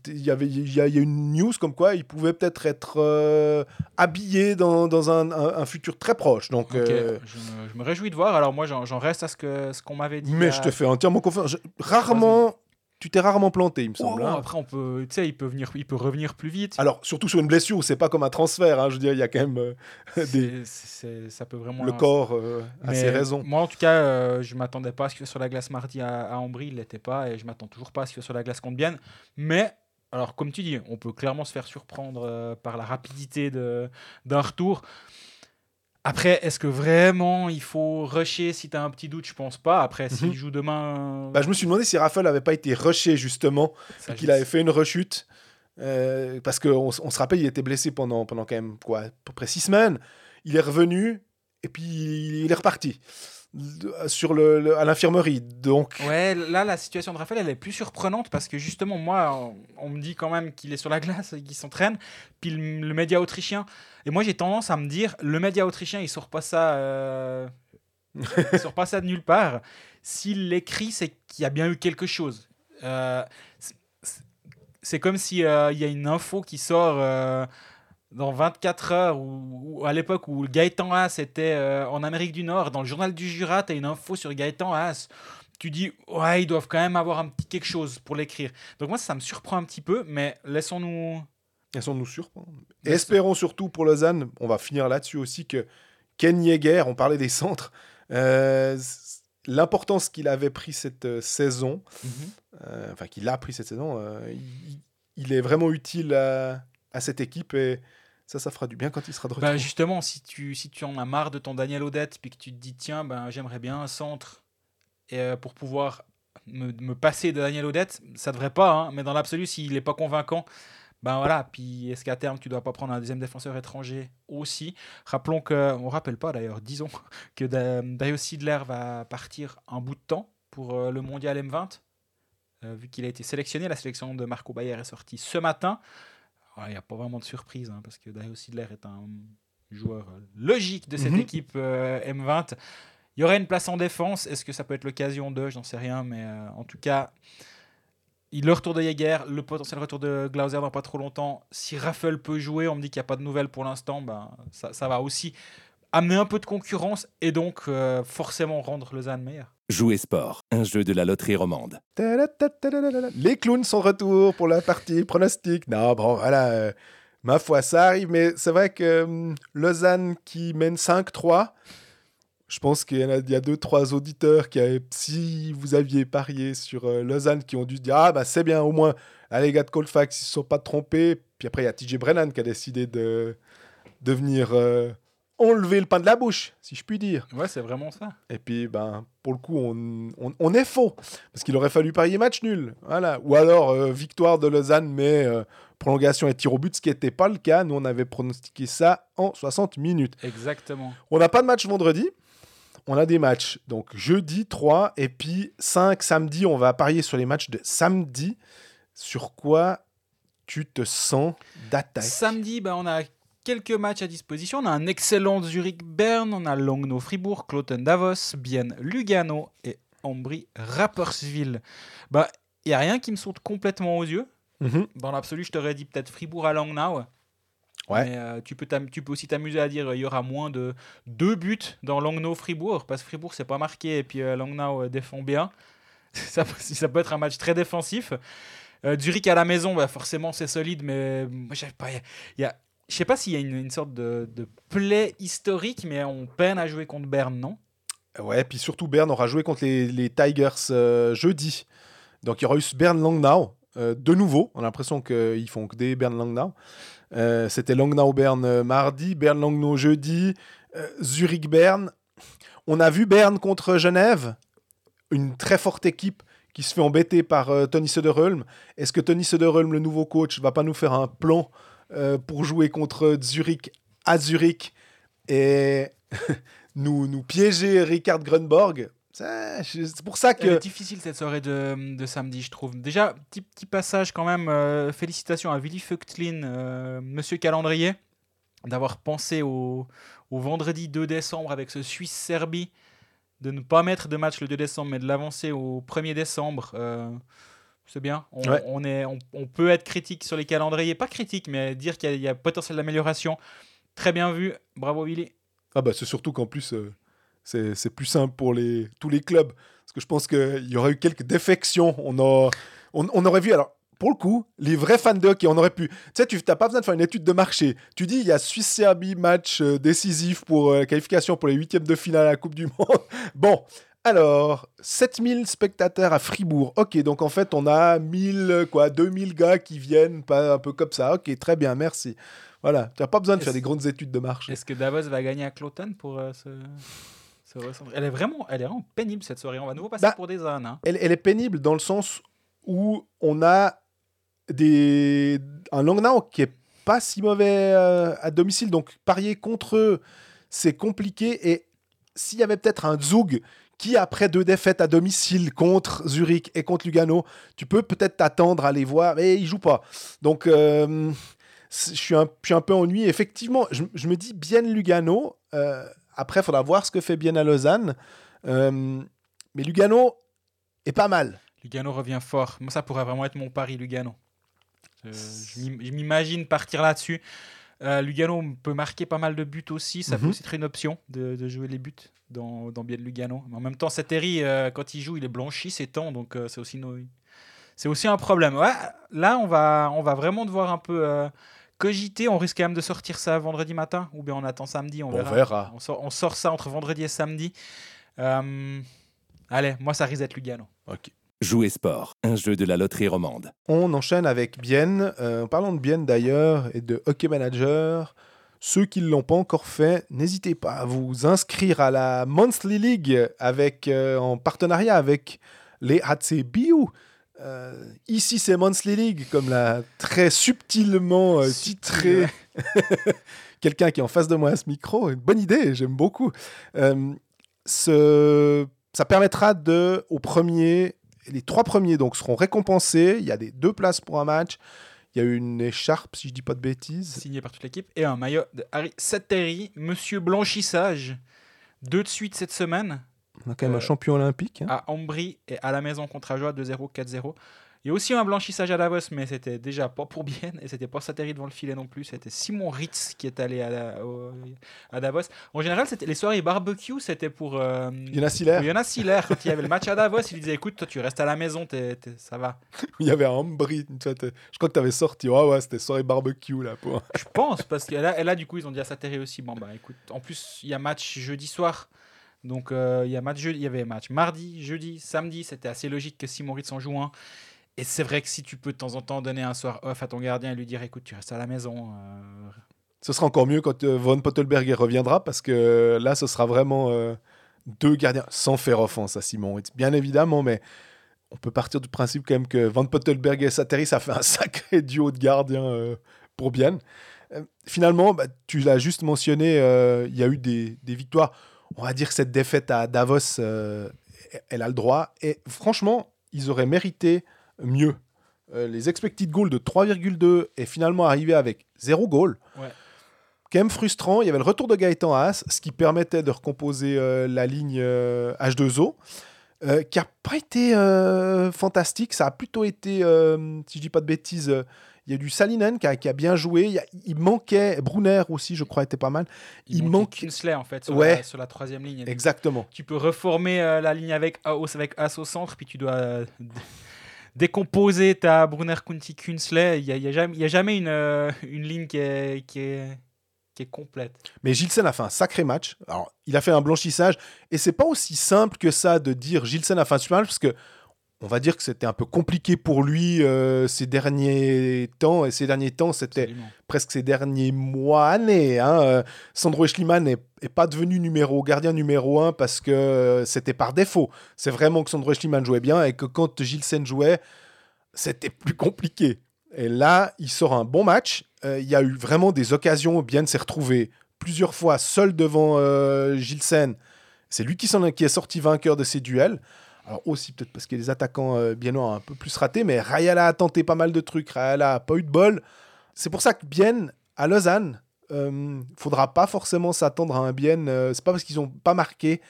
Speaker 1: Il y avait il y a, il y a une news comme quoi il pouvait peut-être être euh, habillé dans, dans un, un- un futur très proche. Donc, euh,
Speaker 2: je, me, je me réjouis de voir. Alors moi j'en j'en reste à ce que ce qu'on m'avait dit.
Speaker 1: mais
Speaker 2: à-
Speaker 1: je te fais entièrement confiance. Je- rarement, tu t'es rarement planté, il me semble.
Speaker 2: oh,
Speaker 1: hein.
Speaker 2: après on peut, tu sais, il peut venir, il peut revenir plus vite.
Speaker 1: Alors, surtout sur une blessure, c'est pas comme un transfert. hein, je veux dire, il y a quand même euh, des-
Speaker 2: ça peut vraiment.
Speaker 1: le corps euh, a ses raisons.
Speaker 2: Moi, en tout cas, euh, je m'attendais pas à ce soit sur la glace mardi à, à Ambry, il l'était pas, et je m'attends toujours pas à ce soit sur la glace contre Bienne. Mais, alors, comme tu dis, on peut clairement se faire surprendre euh, par la rapidité d'un retour. Après, est-ce que vraiment il faut rusher si tu as un petit doute? Je pense pas. Après, s'il
Speaker 1: Mhm.
Speaker 2: joue demain.
Speaker 1: Bah, je me suis demandé si Raphaël avait pas été rushé justement, qu'il avait fait une rechute. euh, parce qu'on on se rappelle, il était blessé pendant, pendant quand même quoi, à peu près six semaines. Il est revenu et puis il est reparti sur le, à l'infirmerie. Donc,
Speaker 2: Ouais, là, la situation de Raphaël, elle est plus surprenante parce que justement, moi, on, me dit quand même qu'il est sur la glace et qu'il s'entraîne. Puis le, média autrichien. Et moi, j'ai tendance à me dire, le média autrichien, il sort euh, sort pas ça de nulle part. S'il l'écrit, c'est qu'il y a bien eu quelque chose. Euh, c'est- comme si euh, il y a une info qui sort. Dans 24 heures, ou, à l'époque où Gaëtan Haas était euh, en Amérique du Nord, dans le journal du Jura, tu as une info sur Gaëtan Haas. Tu dis ouais ils doivent quand même avoir un petit quelque chose pour l'écrire. Donc moi ça me surprend un petit peu mais laissons-nous.
Speaker 1: Laissons-nous surprendre. Espérons surtout pour Lausanne, on va finir là-dessus aussi, que Ken Yeager, on parlait des centres, euh, l'importance qu'il avait pris cette euh, saison, euh, enfin qu'il a pris cette saison, il, il est vraiment utile à, à cette équipe et ça, ça fera du bien quand il sera de retour.
Speaker 2: Bah, justement si tu si tu en as marre de ton Daniel Odette puis que tu te dis tiens ben j'aimerais bien un centre et, euh, pour pouvoir me, me passer de Daniel Odette ça devrait pas hein, mais dans l'absolu s'il n'est pas convaincant ben voilà, puis est-ce qu'à terme tu dois pas prendre un deuxième défenseur étranger aussi? Rappelons que, on rappelle pas d'ailleurs, disons que Da- Dario Sidler va partir un bout de temps pour euh, le mondial M20, euh, vu qu'il a été sélectionné. La sélection de Marco Bayer est sortie ce matin. Il n'y a pas vraiment de surprise, hein, parce que Dario Sidler est un joueur euh, logique de cette
Speaker 1: Mhm.
Speaker 2: équipe euh, M20. Il y aurait une place en défense. Est-ce que ça peut être l'occasion de J'en sais rien, mais euh, en tout cas, le retour de Jäger, le potentiel retour de Glauser dans pas trop longtemps. Si Raffel peut jouer, on me dit qu'il n'y a pas de nouvelles pour l'instant, ben, ça, ça va aussi amener un peu de concurrence et donc euh, forcément rendre Lausanne meilleur.
Speaker 3: Jouer sport, un jeu de la loterie romande.
Speaker 1: Les clowns sont retour pour la partie pronostic. Non, bon, voilà. euh, ma foi, ça arrive, mais c'est vrai que hum, Lausanne qui mène 5-3, je pense qu'il y a, il y a deux, trois auditeurs qui avaient, si vous aviez parié sur euh, Lausanne, qui ont dû dire Ah, bah c'est bien, au moins, ah, les gars de Colfax, ils ne se sont pas trompés. Puis après, il y a TJ Brennan qui a décidé de, de venir euh, enlever le pain de la bouche, si je puis dire.
Speaker 2: Ouais, c'est vraiment ça.
Speaker 1: Et puis, ben, pour le coup, on, on- on est faux. Parce qu'il aurait fallu parier match nul. Voilà. Ou alors, euh, victoire de Lausanne, mais euh, prolongation et tir au but, ce qui n'était pas le cas. Nous, on avait pronostiqué ça en 60 minutes.
Speaker 2: Exactement.
Speaker 1: On n'a pas de match vendredi. On a des matchs. Donc, jeudi, 3. Et puis, 5 samedi. On va parier sur les matchs de samedi. Sur quoi tu te sens d'attaque?
Speaker 2: Samedi, ben, on a quelques matchs à disposition. On a un excellent Zurich-Berne, on a Langnau-Fribourg, Cloten-Davos, Bienne, Lugano et Ambry-Rapperswil. Bah, il n'y a rien qui me saute complètement aux yeux.
Speaker 1: Mhm.
Speaker 2: Dans l'absolu, je t'aurais dit peut-être Fribourg à Langnau.
Speaker 1: Ouais.
Speaker 2: Mais euh, tu, peux tu peux aussi t'amuser à dire il y aura moins de deux buts dans Langnau-Fribourg, parce que Fribourg, c'est pas marqué, et puis euh, Langnau euh, défend bien. ça, peut- ça peut être un match très défensif. Euh, Zurich à la maison, bah, forcément, c'est solide, mais moi, pas. y a- y a- je sais pas s'il y a une, sorte de, play historique, mais on peine à jouer contre Berne, non?
Speaker 1: Ouais, puis surtout Berne aura joué contre les, Tigers euh, jeudi. Donc il y aura eu Berne Langnau euh, de nouveau. On a l'impression qu'ils font que des Berne Langnau. Euh, C'était Langnau Berne mardi, Berne Langnau jeudi, Zurich Berne. On a vu Berne contre Genève, une très forte équipe qui se fait embêter par Tony Söderholm. Est-ce que Tony Söderholm, le nouveau coach, va pas nous faire un plan euh, pour jouer contre Zurich à Zurich et nous, nous piéger Ricard Grunborg C'est pour ça
Speaker 2: Elle est
Speaker 1: que.
Speaker 2: difficile cette soirée de, de samedi, je trouve. Déjà, petit, petit passage quand même. euh, félicitations à Willy Feuchtlin, euh, monsieur calendrier, d'avoir pensé au, au vendredi 2 décembre avec ce Suisse-Serbie, de ne pas mettre de match le 2 décembre, mais de l'avancer au 1er décembre. euh, c'est bien. On,
Speaker 1: Ouais.
Speaker 2: on est, on, on peut être critique sur les calendriers. Pas critique, mais dire qu'il y, a- il y a potentiel d'amélioration. Très bien vu. Bravo, Willy.
Speaker 1: Ah bah c'est surtout qu'en plus, euh, c'est c'est plus simple pour les, tous les clubs. Parce que je pense qu'il y aurait eu quelques défections. On, a, on, on aurait vu, alors pour le coup, les vrais fans de hockey, on aurait pu... Tu sais, tu n'as pas besoin de faire une étude de marché. Tu dis, il y a Suisse-Serbie, match euh, décisif pour euh, la qualification pour les huitièmes de finale à la Coupe du Monde. bon, alors, 7000 spectateurs à Fribourg. Ok, donc en fait, on a 1000, quoi, 2000 gars qui viennent, pas un peu comme ça. Ok, très bien, merci. Voilà, tu n'as pas besoin de faire des grandes études de marché.
Speaker 2: Est-ce que Davos va gagner à Cloton pour euh, recentrer? Elle est vraiment, elle est vraiment pénible cette soirée. On va nouveau passer
Speaker 1: Bah,
Speaker 2: pour des ânes. hein.
Speaker 1: elle, elle est pénible dans le sens où on a des, un Langnau qui est pas si mauvais euh, à domicile. Donc, parier contre eux, c'est compliqué. Et s'il y avait peut-être un Zug qui, après deux défaites à domicile contre Zurich et contre Lugano, tu peux peut-être t'attendre à les voir, mais ils jouent pas. Donc, euh, je suis, un, je suis un peu ennuyé. Effectivement, je, je me dis bien Lugano. euh, après, il faudra voir ce que fait bien à Lausanne. Euh, mais Lugano est pas mal.
Speaker 2: Lugano revient fort. Moi, ça pourrait vraiment être mon pari, Lugano. Je m'im- je m'imagine partir là-dessus. Euh, Lugano peut marquer pas mal de buts aussi. Ça peut
Speaker 1: Mhm.
Speaker 2: aussi être une option de, de jouer les buts dans, dans bien Lugano. Mais en même temps, Sateri, euh, quand il joue, il est blanchi, c'est temps. Donc, euh, c'est aussi, c'est aussi un problème. Ouais, là, on va, on va vraiment devoir un peu euh, cogiter. On risque quand même de sortir ça vendredi matin. Ou bien on attend samedi. On,
Speaker 1: On verra.
Speaker 2: On, sort, on sort ça entre vendredi et samedi. Euh, allez, moi, ça risque d'être Lugano.
Speaker 1: Ok.
Speaker 3: Jouer sport, un jeu de la loterie romande.
Speaker 1: On enchaîne avec Bienne. Euh, en parlant de Bienne d'ailleurs et de Hockey Manager, ceux qui ne l'ont pas encore fait, n'hésitez pas à vous inscrire à la Monthly League avec, euh, en partenariat avec les HCBU. Euh, ici, c'est Monthly League, comme l'a très subtilement euh, titré quelqu'un qui est en face de moi à ce micro. Une bonne idée, j'aime beaucoup. Euh, ce- ça permettra de, au premier, les trois premiers donc seront récompensés. Il y a des deux places pour un match. Il y a une écharpe, si je dis pas de bêtises.
Speaker 2: signé par toute l'équipe, et un maillot de Harry Satteri, Monsieur Blanchissage, deux de suite cette semaine,
Speaker 1: On a quand même
Speaker 2: Euh,
Speaker 1: un champion olympique. hein.
Speaker 2: à Ambry et à la maison contre Ajoie 2-0, 4-0. Il y a aussi un blanchissage à Davos, mais c'était déjà pas pour bien, et c'était pas Satteri devant le filet non plus, c'était Simon Ritz qui est allé à, la- au- à Davos. En général, c'était les soirées barbecue, c'était pour... euh,
Speaker 1: Il y en a
Speaker 2: Jonas Siller, quand il y avait le match à Davos, il disait écoute, toi tu restes à la maison, t'es- ça va.
Speaker 1: Il y avait un Ambry. Je crois que tu avais sorti. Ouais, ouais, c'était soirée barbecue là. Pour...
Speaker 2: Je pense, parce que là, et là, du coup, ils ont dit à Satteri aussi. Bon, bah écoute, en plus, il y a match jeudi soir. Donc, euh, il y a match jeudi, il y avait match mardi, jeudi, samedi. C'était assez logique que Simon Ritz en joue un. Et c'est vrai que si tu peux de temps en temps donner un soir off à ton gardien et lui dire écoute, tu restes à la maison. euh,
Speaker 1: Ce sera encore mieux quand euh, Von Pottelberger reviendra parce que euh, là, ce sera vraiment euh, deux gardiens sans faire offense à Simon. Bien évidemment, mais on peut partir du principe quand même que Van Pottelberger et Satteri, ça fait un sacré duo de gardiens pour. Euh, finalement, bah, tu l'as juste mentionné, il y a eu des, des victoires. On va dire que cette défaite à Davos, elle a le droit. Et franchement, ils auraient mérité mieux. Euh, les expected goals de 3,2 est finalement arrivé avec 0 goal.
Speaker 2: Ouais.
Speaker 1: Quand même frustrant. Il y avait le retour de Gaëtan Haas, ce qui permettait de recomposer euh, la ligne euh, H2O, euh, qui n'a pas été fantastique. Ça a plutôt été, si je dis pas de bêtises, il y a du Salinen qui a, qui a bien joué. Il, a- il manquait Brunner aussi, je crois, était pas mal. Il
Speaker 2: manquait
Speaker 1: manque-
Speaker 2: Kinsley, en fait, sur,
Speaker 1: Ouais.
Speaker 2: la, sur la troisième ligne.
Speaker 1: Exactement.
Speaker 2: Tu peux reformer la ligne avec Aos avec As au centre, puis tu dois euh, d- décomposer ta Brunner Kunti Kunsley. Il n'y a, y a jamais, une, euh, ligne qui est complète.
Speaker 1: Mais Gilsen a fait un sacré match. Alors, il a fait un blanchissage. Et c'est pas aussi simple que ça de dire Gilsen a fait un super match, parce que on va dire que c'était un peu compliqué pour lui euh, ces derniers temps. Et ces derniers temps, c'était presque ces derniers mois, années. hein. Euh, Sandro Eschliman n'est est pas devenu numéro gardien numéro un parce que euh, c'était par défaut. C'est vraiment que Sandro Eschliman jouait bien et que quand Gilsen jouait, c'était plus compliqué. Et là, il sort un bon match. Euh, il y a eu vraiment des occasions. Bien s'est retrouvé plusieurs fois seul devant Gilsen. C'est lui qui, qui est sorti vainqueur de ces duels. Alors aussi peut-être parce que les attaquants euh, ont un peu plus raté, mais Rayala a tenté pas mal de trucs, Rayala a pas eu de bol. C'est pour ça que Bien, à Lausanne, euh, faudra pas forcément s'attendre à un Bien. euh, c'est pas parce qu'ils ont pas marqué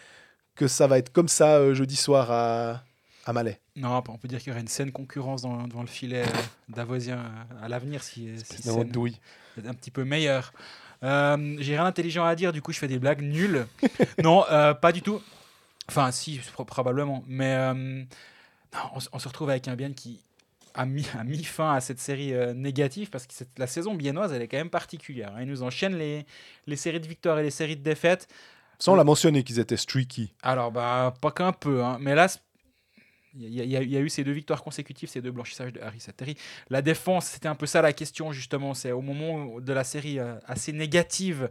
Speaker 1: que ça va être comme ça euh, jeudi soir à, à Malais.
Speaker 2: Non, on peut dire qu'il y aurait une saine concurrence dans, dans le filet euh, davosien à, à l'avenir si, si
Speaker 1: Non,
Speaker 2: Sen
Speaker 1: douille.
Speaker 2: est un petit peu meilleur. Euh, J'ai rien d'intelligent à dire, du coup je fais des blagues nulles. non, euh, pas du tout. Enfin, si, pro- probablement. Mais euh, on, se retrouve avec un bien qui a mis, a mis fin à cette série euh, négative parce que cette- la saison biennoise, elle est quand même particulière. hein. Ils nous enchaînent les, les séries de victoires et les séries de défaites.
Speaker 1: Ça, on l'a mentionné qu'ils étaient streaky.
Speaker 2: Alors, bah, pas qu'un peu, hein. mais là, il y, a- eu ces deux victoires consécutives, ces deux blanchissages de Harry Sateri. La défense, c'était un peu ça la question, justement. C'est au moment de la série euh, assez négative,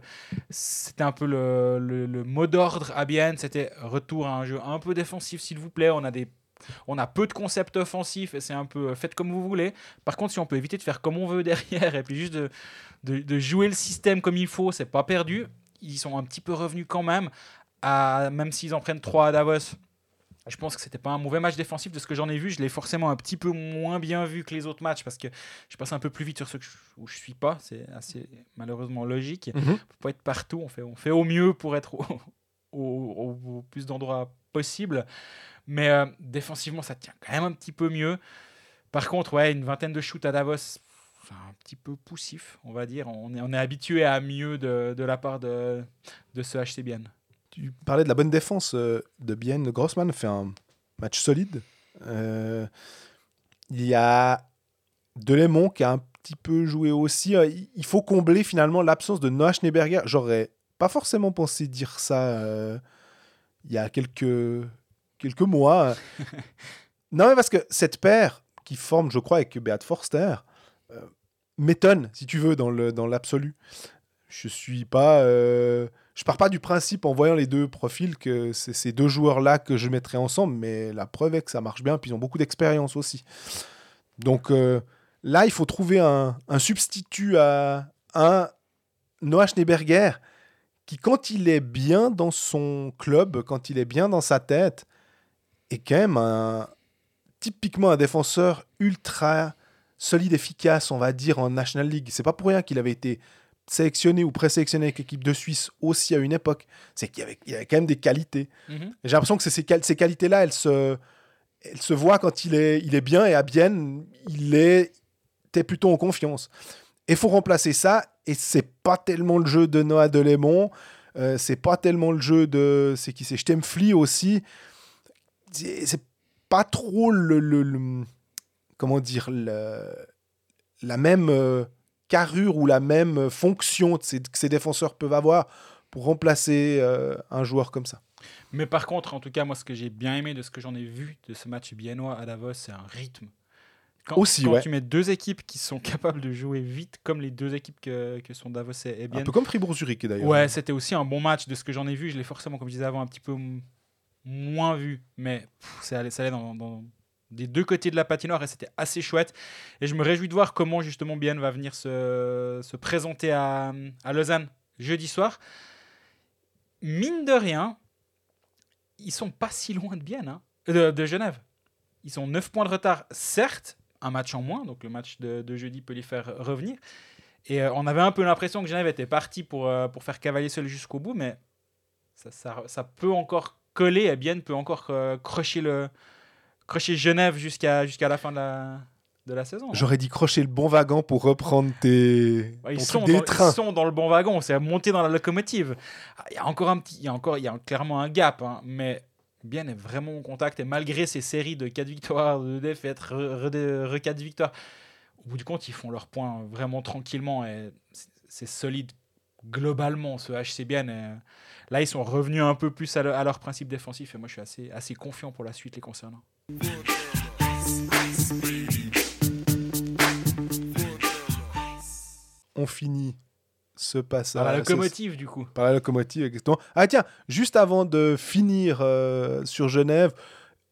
Speaker 2: c'était un peu le, mot d'ordre à Bienne. C'était retour à un jeu un peu défensif, s'il vous plaît. On a des. On a peu de concepts offensifs et c'est un peu euh, faites comme vous voulez. Par contre, si on peut éviter de faire comme on veut derrière et puis juste de, jouer le système comme il faut, c'est pas perdu. Ils sont un petit peu revenus quand même, même s'ils en prennent 3 à Davos. Je pense que c'était pas un mauvais match défensif de ce que j'en ai vu. Je l'ai forcément un petit peu moins bien vu que les autres matchs parce que je passe un peu plus vite sur ceux où je suis pas. C'est assez malheureusement logique.
Speaker 1: Mhm.
Speaker 2: On peut pas être partout. On fait, on fait au mieux pour être au, au- au- au plus d'endroits possible. Mais euh, défensivement, ça tient quand même un petit peu mieux. Par contre, ouais, une vingtaine de shoots à Davos, un petit peu poussif, on va dire. On est, on est habitué à mieux de, de la part de, de ce HC Bien.
Speaker 1: Tu parlais de la bonne défense euh, de Bien. Grossman fait un match solide. Euh, il y a Delémont qui a un petit peu joué aussi. Euh, il- faut combler finalement l'absence de Noah Schneeberger. J'aurais pas forcément pensé dire ça euh, il y a quelques, quelques mois. non, mais parce que cette paire qui forme, je crois, avec Beat Forster, euh, m'étonne, si tu veux, dans le- dans l'absolu. je suis pas. Je pars pas du principe en voyant les deux profils que c'est ces deux joueurs-là que je mettrais ensemble, mais la preuve est que ça marche bien, puis ils ont beaucoup d'expérience aussi. Donc euh, là, il faut trouver un, substitut à un Noah Schneeberger qui, quand il est bien dans son club, quand il est bien dans sa tête, est quand même typiquement un défenseur ultra solide, efficace, on va dire, en National League. C'est pas pour rien qu'il avait été sélectionné ou présélectionné avec l'équipe de Suisse aussi à une époque. C'est qu'il y avait, il y avait quand même des qualités.
Speaker 2: Mhm.
Speaker 1: J'ai l'impression que ces, qual- ces qualités-là, elles se, elles se voient quand il est, il est bien et à bien, il est t'es plutôt en confiance. Et il faut remplacer ça, et c'est pas tellement le jeu de Noah Delémont, euh, c'est pas tellement le jeu de. C'est qui c'est Stemfli aussi. C'est c'est pas trop le. le- le- comment dire le- La même euh, carrure ou la même fonction que ces, défenseurs peuvent avoir pour remplacer euh, un joueur comme ça.
Speaker 2: Mais par contre, en tout cas, moi, ce que j'ai bien aimé de ce que j'en ai vu de ce match biennois à Davos, c'est un rythme. Quand,
Speaker 1: Aussi,
Speaker 2: quand
Speaker 1: ouais.
Speaker 2: tu mets deux équipes qui sont capables de jouer vite, comme les deux équipes que, que sont Davos et, et.
Speaker 1: Un peu comme Fribourg-Zurich d'ailleurs.
Speaker 2: Ouais, c'était aussi un bon match de ce que j'en ai vu. Je l'ai forcément, comme je disais avant, un petit peu moins vu. Mais pff, ça allait, ça allait dans, dans des deux côtés de la patinoire et c'était assez chouette. Et je me réjouis de voir comment justement Bienne va venir se, se présenter à, à Lausanne jeudi soir. Mine de rien, ils sont pas si loin de Bienne, hein, de, de Genève. Ils sont 9 points de retard, certes, un match en moins, donc le match de, de jeudi peut les faire revenir. Et euh, on avait un peu l'impression que Genève était parti pour, euh, pour faire cavalier seul jusqu'au bout, mais ça, ça, peut encore coller et Bienne peut encore euh, crocher, le, crocher Genève jusqu'à jusqu'à la fin de la, de la saison. hein.
Speaker 1: J'aurais dit crocher le bon wagon pour reprendre tes
Speaker 2: Ouais, ils, sont
Speaker 1: des
Speaker 2: dans,
Speaker 1: trains.
Speaker 2: ils sont dans le bon wagon, c'est monter dans la locomotive. Ah, Il y a encore un petit, il y a encore, il y a clairement un gap, hein, mais Bien est vraiment en contact et malgré ces séries de 4 victoires, de défaites, re, re- re- 4 victoires, au bout du compte, ils font leurs points vraiment tranquillement et c'est- c'est solide globalement ce HC Bien. Et là, ils sont revenus un peu plus à, le- à leur principe défensif et moi, je suis assez, assez confiant pour la suite les concernant.
Speaker 1: On finit ce passage.
Speaker 2: À la
Speaker 1: ce-
Speaker 2: locomotive, du coup.
Speaker 1: par la locomotive, exactement. Ah tiens, juste avant de finir euh, sur Genève,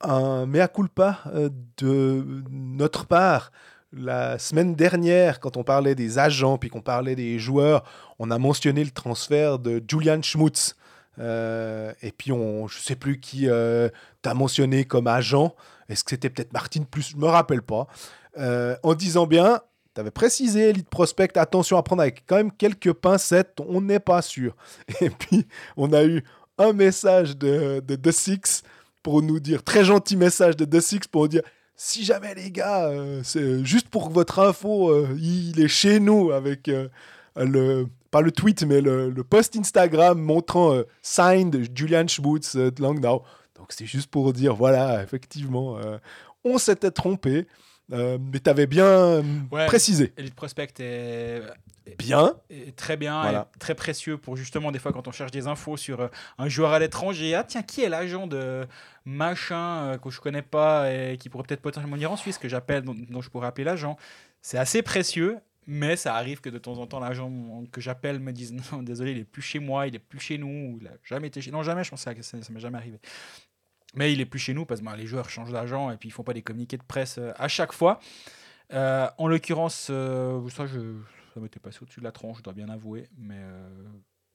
Speaker 1: un mea culpa euh, de notre part. La semaine dernière, quand on parlait des agents puis qu'on parlait des joueurs, on a mentionné le transfert de Julian Schmutz Euh, et puis, on, je sais plus qui euh, t'a mentionné comme agent. Est-ce que c'était peut-être Martine Plus? Je me rappelle pas. Euh, en disant bien, tu avais précisé, Elite Prospect, attention à prendre avec quand même quelques pincettes, on n'est pas sûr. Et puis, on a eu un message de, de Six pour nous dire, très gentil message de The Six pour nous dire, si jamais les gars, c'est juste pour votre info, il est chez nous avec le pas le tweet mais le, le post Instagram montrant euh, signed Julian Schmutz euh, de Langnau. Donc c'est juste pour dire voilà, effectivement, euh, on s'était trompé, euh, mais tu avais bien
Speaker 2: Ouais.
Speaker 1: précisé.
Speaker 2: Elite Prospect est,
Speaker 1: Bien.
Speaker 2: est très bien,
Speaker 1: Voilà.
Speaker 2: et très précieux pour justement des fois quand on cherche des infos sur un joueur à l'étranger. Ah tiens, qui est l'agent de machin que je connais pas et qui pourrait peut-être potentiellement venir en Suisse, que j'appelle, dont, dont je pourrais appeler l'agent. C'est assez précieux. Mais ça arrive que de temps en temps, l'agent que j'appelle me dise non, désolé, il est plus chez moi, il est plus chez nous, ou il a jamais été chez Non, jamais, je pense que ça, ça m'est jamais arrivé. Mais il est plus chez nous parce que ben, les joueurs changent d'agent et puis ils font pas des communiqués de presse euh, à chaque fois. Euh, en l'occurrence, euh, ça, je, ça m'était passé au-dessus de la tronche, je dois bien avouer. Mais euh,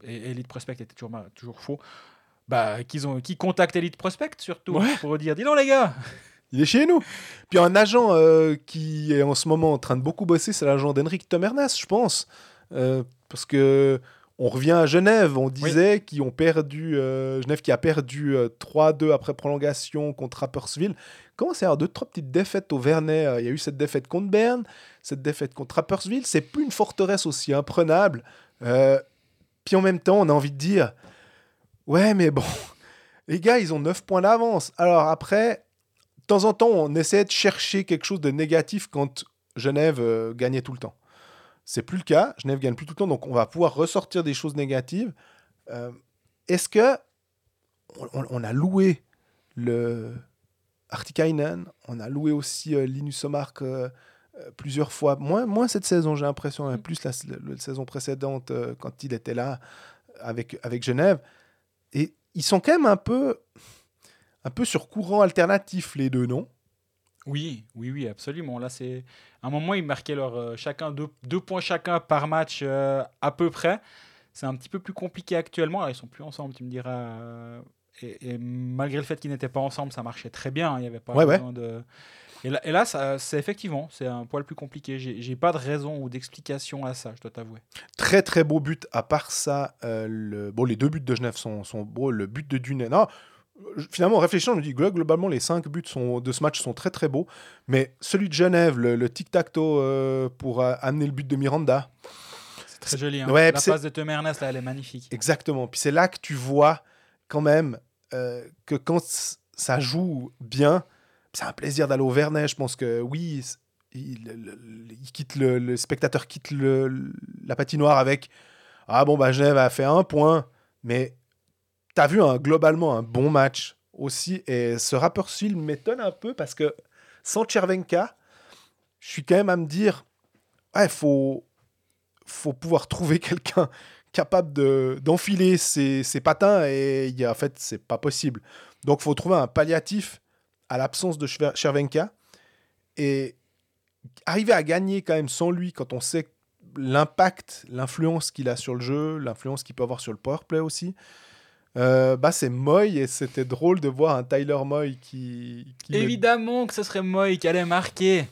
Speaker 2: et Elite Prospect était toujours, toujours faux. Bah, qu'ils ont, qui contactent Elite Prospect surtout
Speaker 1: Ouais.
Speaker 2: pour dire dis donc les gars
Speaker 1: Il est chez nous. Puis un agent euh, qui est en ce moment en train de beaucoup bosser, c'est l'agent d'Henrik Tomernas, je pense. Euh, parce que on revient à Genève, on disait qu'ils ont perdu, euh, Genève qui a perdu euh, 3-2 après prolongation contre Rapperswil. Comment c'est deux, trois petites défaites au Vernet Il y a eu cette défaite contre Berne, cette défaite contre Rapperswil. C'est plus une forteresse aussi imprenable. Puis en même temps, on a envie de dire, ouais, mais bon, les gars, ils ont 9 points d'avance. Alors après, temps en temps, on essayait de chercher quelque chose de négatif quand Genève euh, gagnait tout le temps. C'est plus le cas. Genève gagne plus tout le temps, donc on va pouvoir ressortir des choses négatives. Euh, Est-ce que on, a loué le Artikainen, on a loué aussi euh, Linus Omark plusieurs fois, moins, moins cette saison, j'ai l'impression, hein, plus la, la- la saison précédente quand il était là avec, avec Genève. Et ils sont quand même un peu, un peu sur courant alternatif, les deux, non?
Speaker 2: Oui, oui, oui, absolument. Là, c'est à un moment ils marquaient leur euh, chacun deux, deux points chacun par match euh, à peu près. C'est un petit peu plus compliqué actuellement. Là, ils sont plus ensemble, tu me diras. euh, Et, et malgré le fait qu'ils n'étaient pas ensemble, ça marchait très bien. Il y avait pas
Speaker 1: Ouais, ouais.
Speaker 2: besoin de. Et là, et là ça- c'est effectivement, c'est un poil plus compliqué. J'ai pas de raison ou d'explication à ça, je dois t'avouer.
Speaker 1: Très très beau but. À part ça, euh, le... bon, les deux buts de Genève sont, sont beaux. Le but de Dunet, non, finalement, en réfléchissant, je me dis glo- globalement, les cinq buts sont, de ce match sont très très beaux. Mais celui de Genève, le, le tic-tac-toe euh, pour euh, amener le but de Miranda,
Speaker 2: C'est très joli. hein.
Speaker 1: Ouais,
Speaker 2: La passe de Tom Ernest, là, elle est magnifique.
Speaker 1: exactement. Puis c'est là que tu vois quand même euh, que quand ça joue bien, c'est un plaisir d'aller au Vernet. Je pense que oui, il, quitte le, le spectateur quitte le, la patinoire avec ah bon bah Genève a fait un point, mais t'as vu un, globalement un bon match aussi. Et ce Rapperswil m'étonne un peu parce que sans Chervenka, je suis quand même à me dire ouais faut faut pouvoir trouver quelqu'un capable de d'enfiler ses, ses patins et il y a, en fait c'est pas possible. Donc faut trouver un palliatif à l'absence de Chervenka et arriver à gagner quand même sans lui quand on sait l'impact, l'influence qu'il a sur le jeu, l'influence qu'il peut avoir sur le powerplay aussi. Euh, bah c'est Moy et c'était drôle de voir un Tyler Moy qui, qui met-
Speaker 2: Évidemment que ce serait Moy qui allait marquer.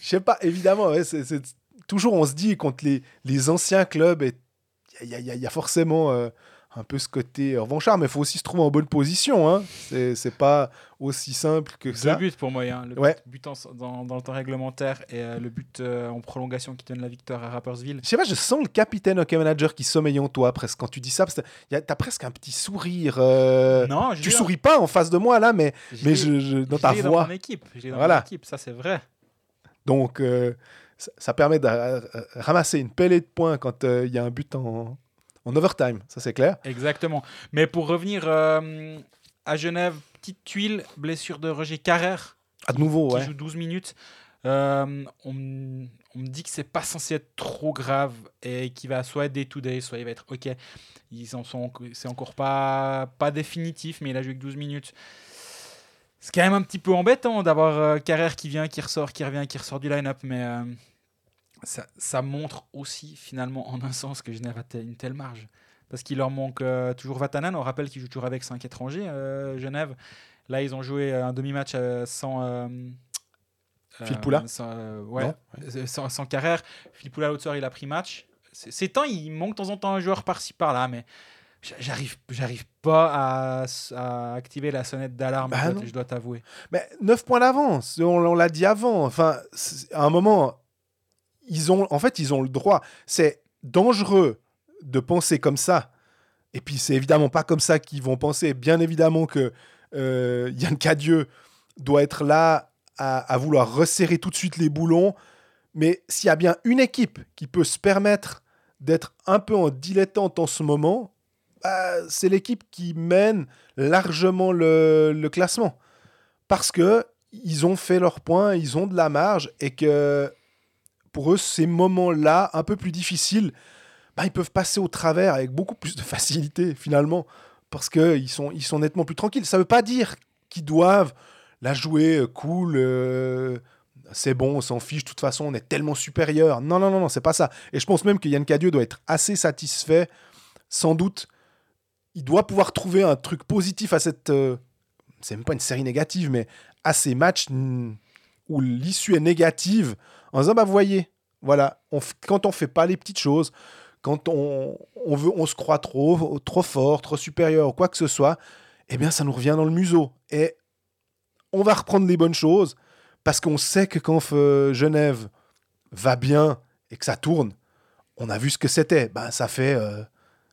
Speaker 1: je sais pas, évidemment, ouais, c'est, c'est- toujours on se dit contre les, les anciens clubs, y, y il y a forcément euh, un peu ce côté revanchard, mais il faut aussi se trouver en bonne position. Hein. C'est, pas aussi simple que
Speaker 2: Deux
Speaker 1: ça.
Speaker 2: buts pour moi. Hein. Le
Speaker 1: Ouais.
Speaker 2: but en- dans, dans le temps réglementaire et euh, le but euh, en prolongation qui donne la victoire à Rappersville.
Speaker 1: Je sais pas, je sens le capitaine hockey manager qui sommeille en toi presque quand tu dis ça. Parce que t'as presque un petit sourire. euh,
Speaker 2: non, je
Speaker 1: tu souris pas en face de moi là, mais, mais je, je- dans ta voix.
Speaker 2: Dans mon équipe. Dans
Speaker 1: Voilà.
Speaker 2: mon équipe, ça c'est vrai.
Speaker 1: Donc, euh, ça, permet de ra- ramasser une pellée de points quand il y a un but en, en overtime. Ça, c'est clair.
Speaker 2: Exactement. Mais pour revenir euh, à Genève, petite tuile, blessure de Roger Carrère
Speaker 1: À de nouveau,
Speaker 2: qui
Speaker 1: ouais.
Speaker 2: joue 12 minutes. Euh, on, me dit que c'est pas censé être trop grave et qu'il va soit être day to day, soit il va être ok. Ils en sont, c'est encore pas pas définitif, mais il a joué que 12 minutes. C'est quand même un petit peu embêtant d'avoir euh, Carrère qui vient, qui ressort, qui revient, qui ressort du line-up, mais ça, ça montre aussi finalement en un sens que Genève a une telle marge. parce qu'il leur manque euh, toujours Vatanen. On rappelle qu'ils jouent toujours avec 5 étrangers, euh, Genève. Là, ils ont joué un demi-match euh, sans.
Speaker 1: Phil Poula
Speaker 2: sans, ouais,
Speaker 1: Non
Speaker 2: sans, sans Carrère. Phil Poula, l'autre soir, il a pris match. C'est ces temps, il manque de temps en temps un joueur par-ci par-là, mais j'arrive, j'arrive pas à, activer la sonnette d'alarme,
Speaker 1: Bah
Speaker 2: je dois-
Speaker 1: non.
Speaker 2: je dois t'avouer.
Speaker 1: Mais 9 points d'avance, on, on l'a dit avant. Enfin, à un moment, ils ont, en fait, ils ont le droit. C'est dangereux de penser comme ça. Et puis, c'est évidemment pas comme ça qu'ils vont penser. Bien évidemment que euh, Yann Cadieux doit être là à, vouloir resserrer tout de suite les boulons. Mais s'il y a bien une équipe qui peut se permettre d'être un peu en dilettante en ce moment, bah, c'est l'équipe qui mène largement le, le classement parce que ils ont fait leur point, ils ont de la marge et que pour eux, ces moments-là, un peu plus difficiles, bah, ils peuvent passer au travers avec beaucoup plus de facilité finalement parce qu'ils sont, ils sont nettement plus tranquilles. Ça ne veut pas dire qu'ils doivent la jouer euh, cool, euh, c'est bon, on s'en fiche, de toute façon, on est tellement supérieur. Non, non, non, non, c'est pas ça. Et je pense même que Yann Cadieux doit être assez satisfait, sans doute. Il doit pouvoir trouver un truc positif à cette. euh, c'est même pas une série négative, mais à ces matchs où l'issue est négative, en disant bah voyez, voilà, quand on fait pas les petites choses, quand on, on veut, on se croit trop, trop fort, trop supérieur, quoi que ce soit, eh bien ça nous revient dans le museau. Et on va reprendre les bonnes choses parce qu'on sait que quand euh, Genève va bien et que ça tourne, on a vu ce que c'était. Ben, ça fait, euh,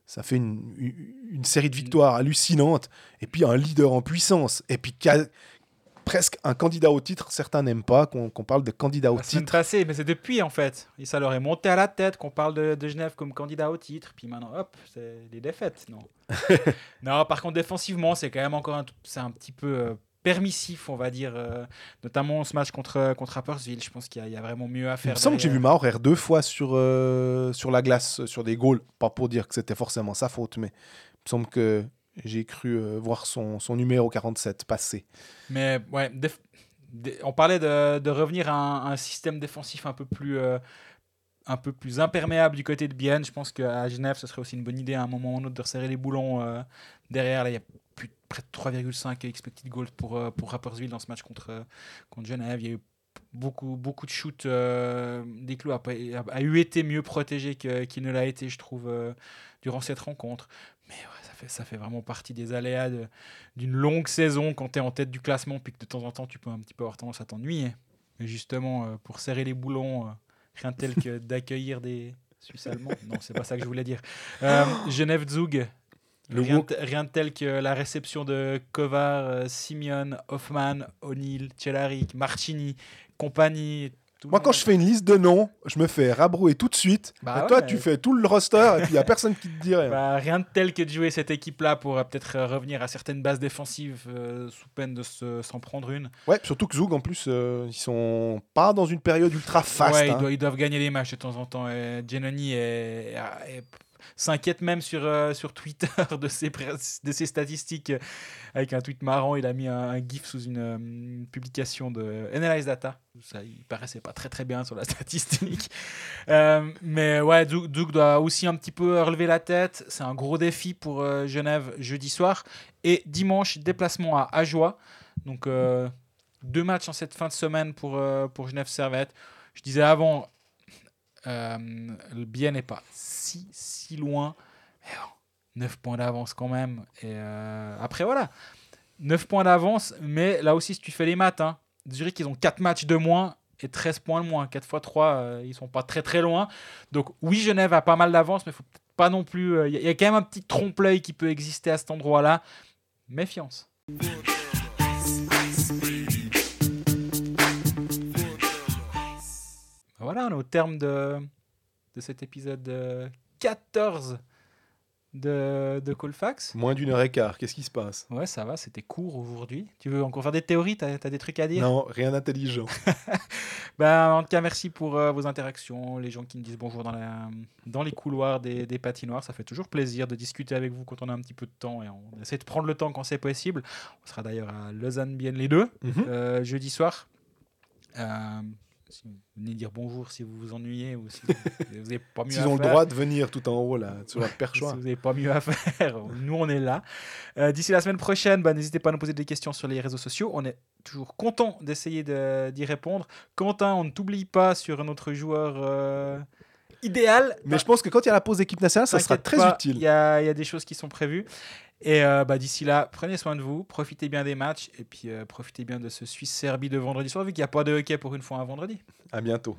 Speaker 1: ça fait une, une- série de victoires hallucinantes et puis un leader en puissance et puis presque un candidat au titre. Certains n'aiment pas qu'on parle de candidat au
Speaker 2: La
Speaker 1: titre.
Speaker 2: passée, mais c'est depuis en fait. Et ça leur est monté à la tête qu'on parle de, de Genève comme candidat au titre. Puis maintenant, hop, c'est les défaites. Non? non, par contre, défensivement, c'est quand même encore un, un petit peu euh, permissif, on va dire. euh, notamment ce match contre, contre Rapperswil. Je pense qu'il y, a- il y a vraiment mieux à
Speaker 1: Il
Speaker 2: faire.
Speaker 1: me semble que j'ai vu. Maurer deux fois sur, euh, sur la glace, sur des goals. Pas pour dire que c'était forcément sa faute, mais il me semble que j'ai cru euh, voir son, son numéro 47 passer.
Speaker 2: Mais ouais, on parlait de, de revenir à un, système défensif un peu plus. euh, un peu plus imperméable du côté de Bienne. Je pense qu'à Genève, ce serait aussi une bonne idée à un moment ou un autre de resserrer les boulons euh, derrière. Là, il y a plus près de 3,5 expected goals pour, pour Rapperswil dans ce match contre, contre Genève. Il y a eu beaucoup, beaucoup de shoots. Euh, des clous a, eu été mieux protégé qu'il ne l'a été, je trouve, durant cette rencontre. Mais ouais, fait, ça fait vraiment partie des aléas de- d'une longue saison quand tu es en tête du classement, puis que de temps en temps, tu peux un petit peu avoir tendance à t'ennuyer. Mais justement, euh, pour serrer les boulons, euh, rien de tel que d'accueillir des Suisses allemands. Non, c'est pas ça que je voulais dire. Euh, Genève Zug.
Speaker 1: Le
Speaker 2: Rien, de- rien de tel que la réception de Kovar, Simeon, Hoffman, O'Neill, Cellaric, Marchini, compagnie. Tout
Speaker 1: Moi, quand je fais une liste de noms, je me fais rabrouer tout de suite.
Speaker 2: Bah
Speaker 1: Et toi, tu fais tout le roster et puis il n'y a personne qui te dit rien.
Speaker 2: Bah, rien de tel que de jouer cette équipe-là pour euh, peut-être euh, revenir à certaines bases défensives euh, sous peine de se- s'en prendre une.
Speaker 1: Ouais, surtout que Zoug, en plus, ils sont pas dans une période ultra fast.
Speaker 2: ouais, ils,
Speaker 1: hein.
Speaker 2: doivent, ils doivent gagner les matchs de temps en temps. Et Giannoni est- est- est- s'inquiète même sur, euh, sur Twitter de ses, de ses statistiques. Avec un tweet marrant, il a mis un, GIF sous une, euh, publication de Analyze Data. Ça, il paraissait pas très très bien sur la statistique. Euh, mais ouais, Zouk doit aussi un petit peu relever la tête. C'est un gros défi pour Genève jeudi soir. Et dimanche, déplacement à Ajoie. Donc deux matchs en cette fin de semaine pour, pour Genève Servette. Je disais avant, le bien n'est pas si, si loin. Mais bon, 9 points d'avance quand même. Et euh, après, voilà. 9 points d'avance, mais là aussi, si tu fais les maths, hein, Zurich, ils ont 4 matchs de moins et 13 points de moins. 4 x 3, ils sont pas très très loin. Donc, oui, Genève a pas mal d'avance, mais faut pas non plus. Il y, a quand même un petit trompe-l'œil qui peut exister à cet endroit-là. Méfiance. Voilà, on est au terme de, de cet épisode euh, 14 de, de Colfax.
Speaker 1: Moins d'une heure et quart, qu'est-ce qui se passe?
Speaker 2: Ouais, ça va, c'était court aujourd'hui. Tu veux encore faire des théories? T'as as des trucs à dire?
Speaker 1: Non, rien d'intelligent.
Speaker 2: Ben, en tout cas, merci pour euh, vos interactions, les gens qui me disent bonjour dans, la, dans les couloirs des, des patinoires. Ça fait toujours plaisir de discuter avec vous quand on a un petit peu de temps et on essaie de prendre le temps quand c'est possible. On sera d'ailleurs à Lausanne bien les deux,
Speaker 1: Mhm.
Speaker 2: euh, jeudi soir. Euh, si vous venez dire bonjour si vous vous ennuyez ou si vous n'avez pas mieux
Speaker 1: S'ils
Speaker 2: à
Speaker 1: ont le
Speaker 2: faire.
Speaker 1: droit de venir tout en haut, là, sur la
Speaker 2: Si
Speaker 1: perchoir.
Speaker 2: vous n'avez pas mieux à faire, nous on est là. Euh, D'ici la semaine prochaine, bah, n'hésitez pas à nous poser des questions sur les réseaux sociaux. On est toujours content d'essayer de- d'y répondre. Quentin, on ne t'oublie pas sur notre joueur euh, idéal.
Speaker 1: Mais je pense que quand il y a la pause d'équipe nationale, ça sera très
Speaker 2: pas,
Speaker 1: utile.
Speaker 2: Il y a, il y a des choses qui sont prévues. Et euh, bah, d'ici là, prenez soin de vous, profitez bien des matchs et puis euh, profitez bien de ce Suisse-Serbie de vendredi soir, vu qu'il n'y a pas de hockey pour une fois un vendredi.
Speaker 1: À bientôt.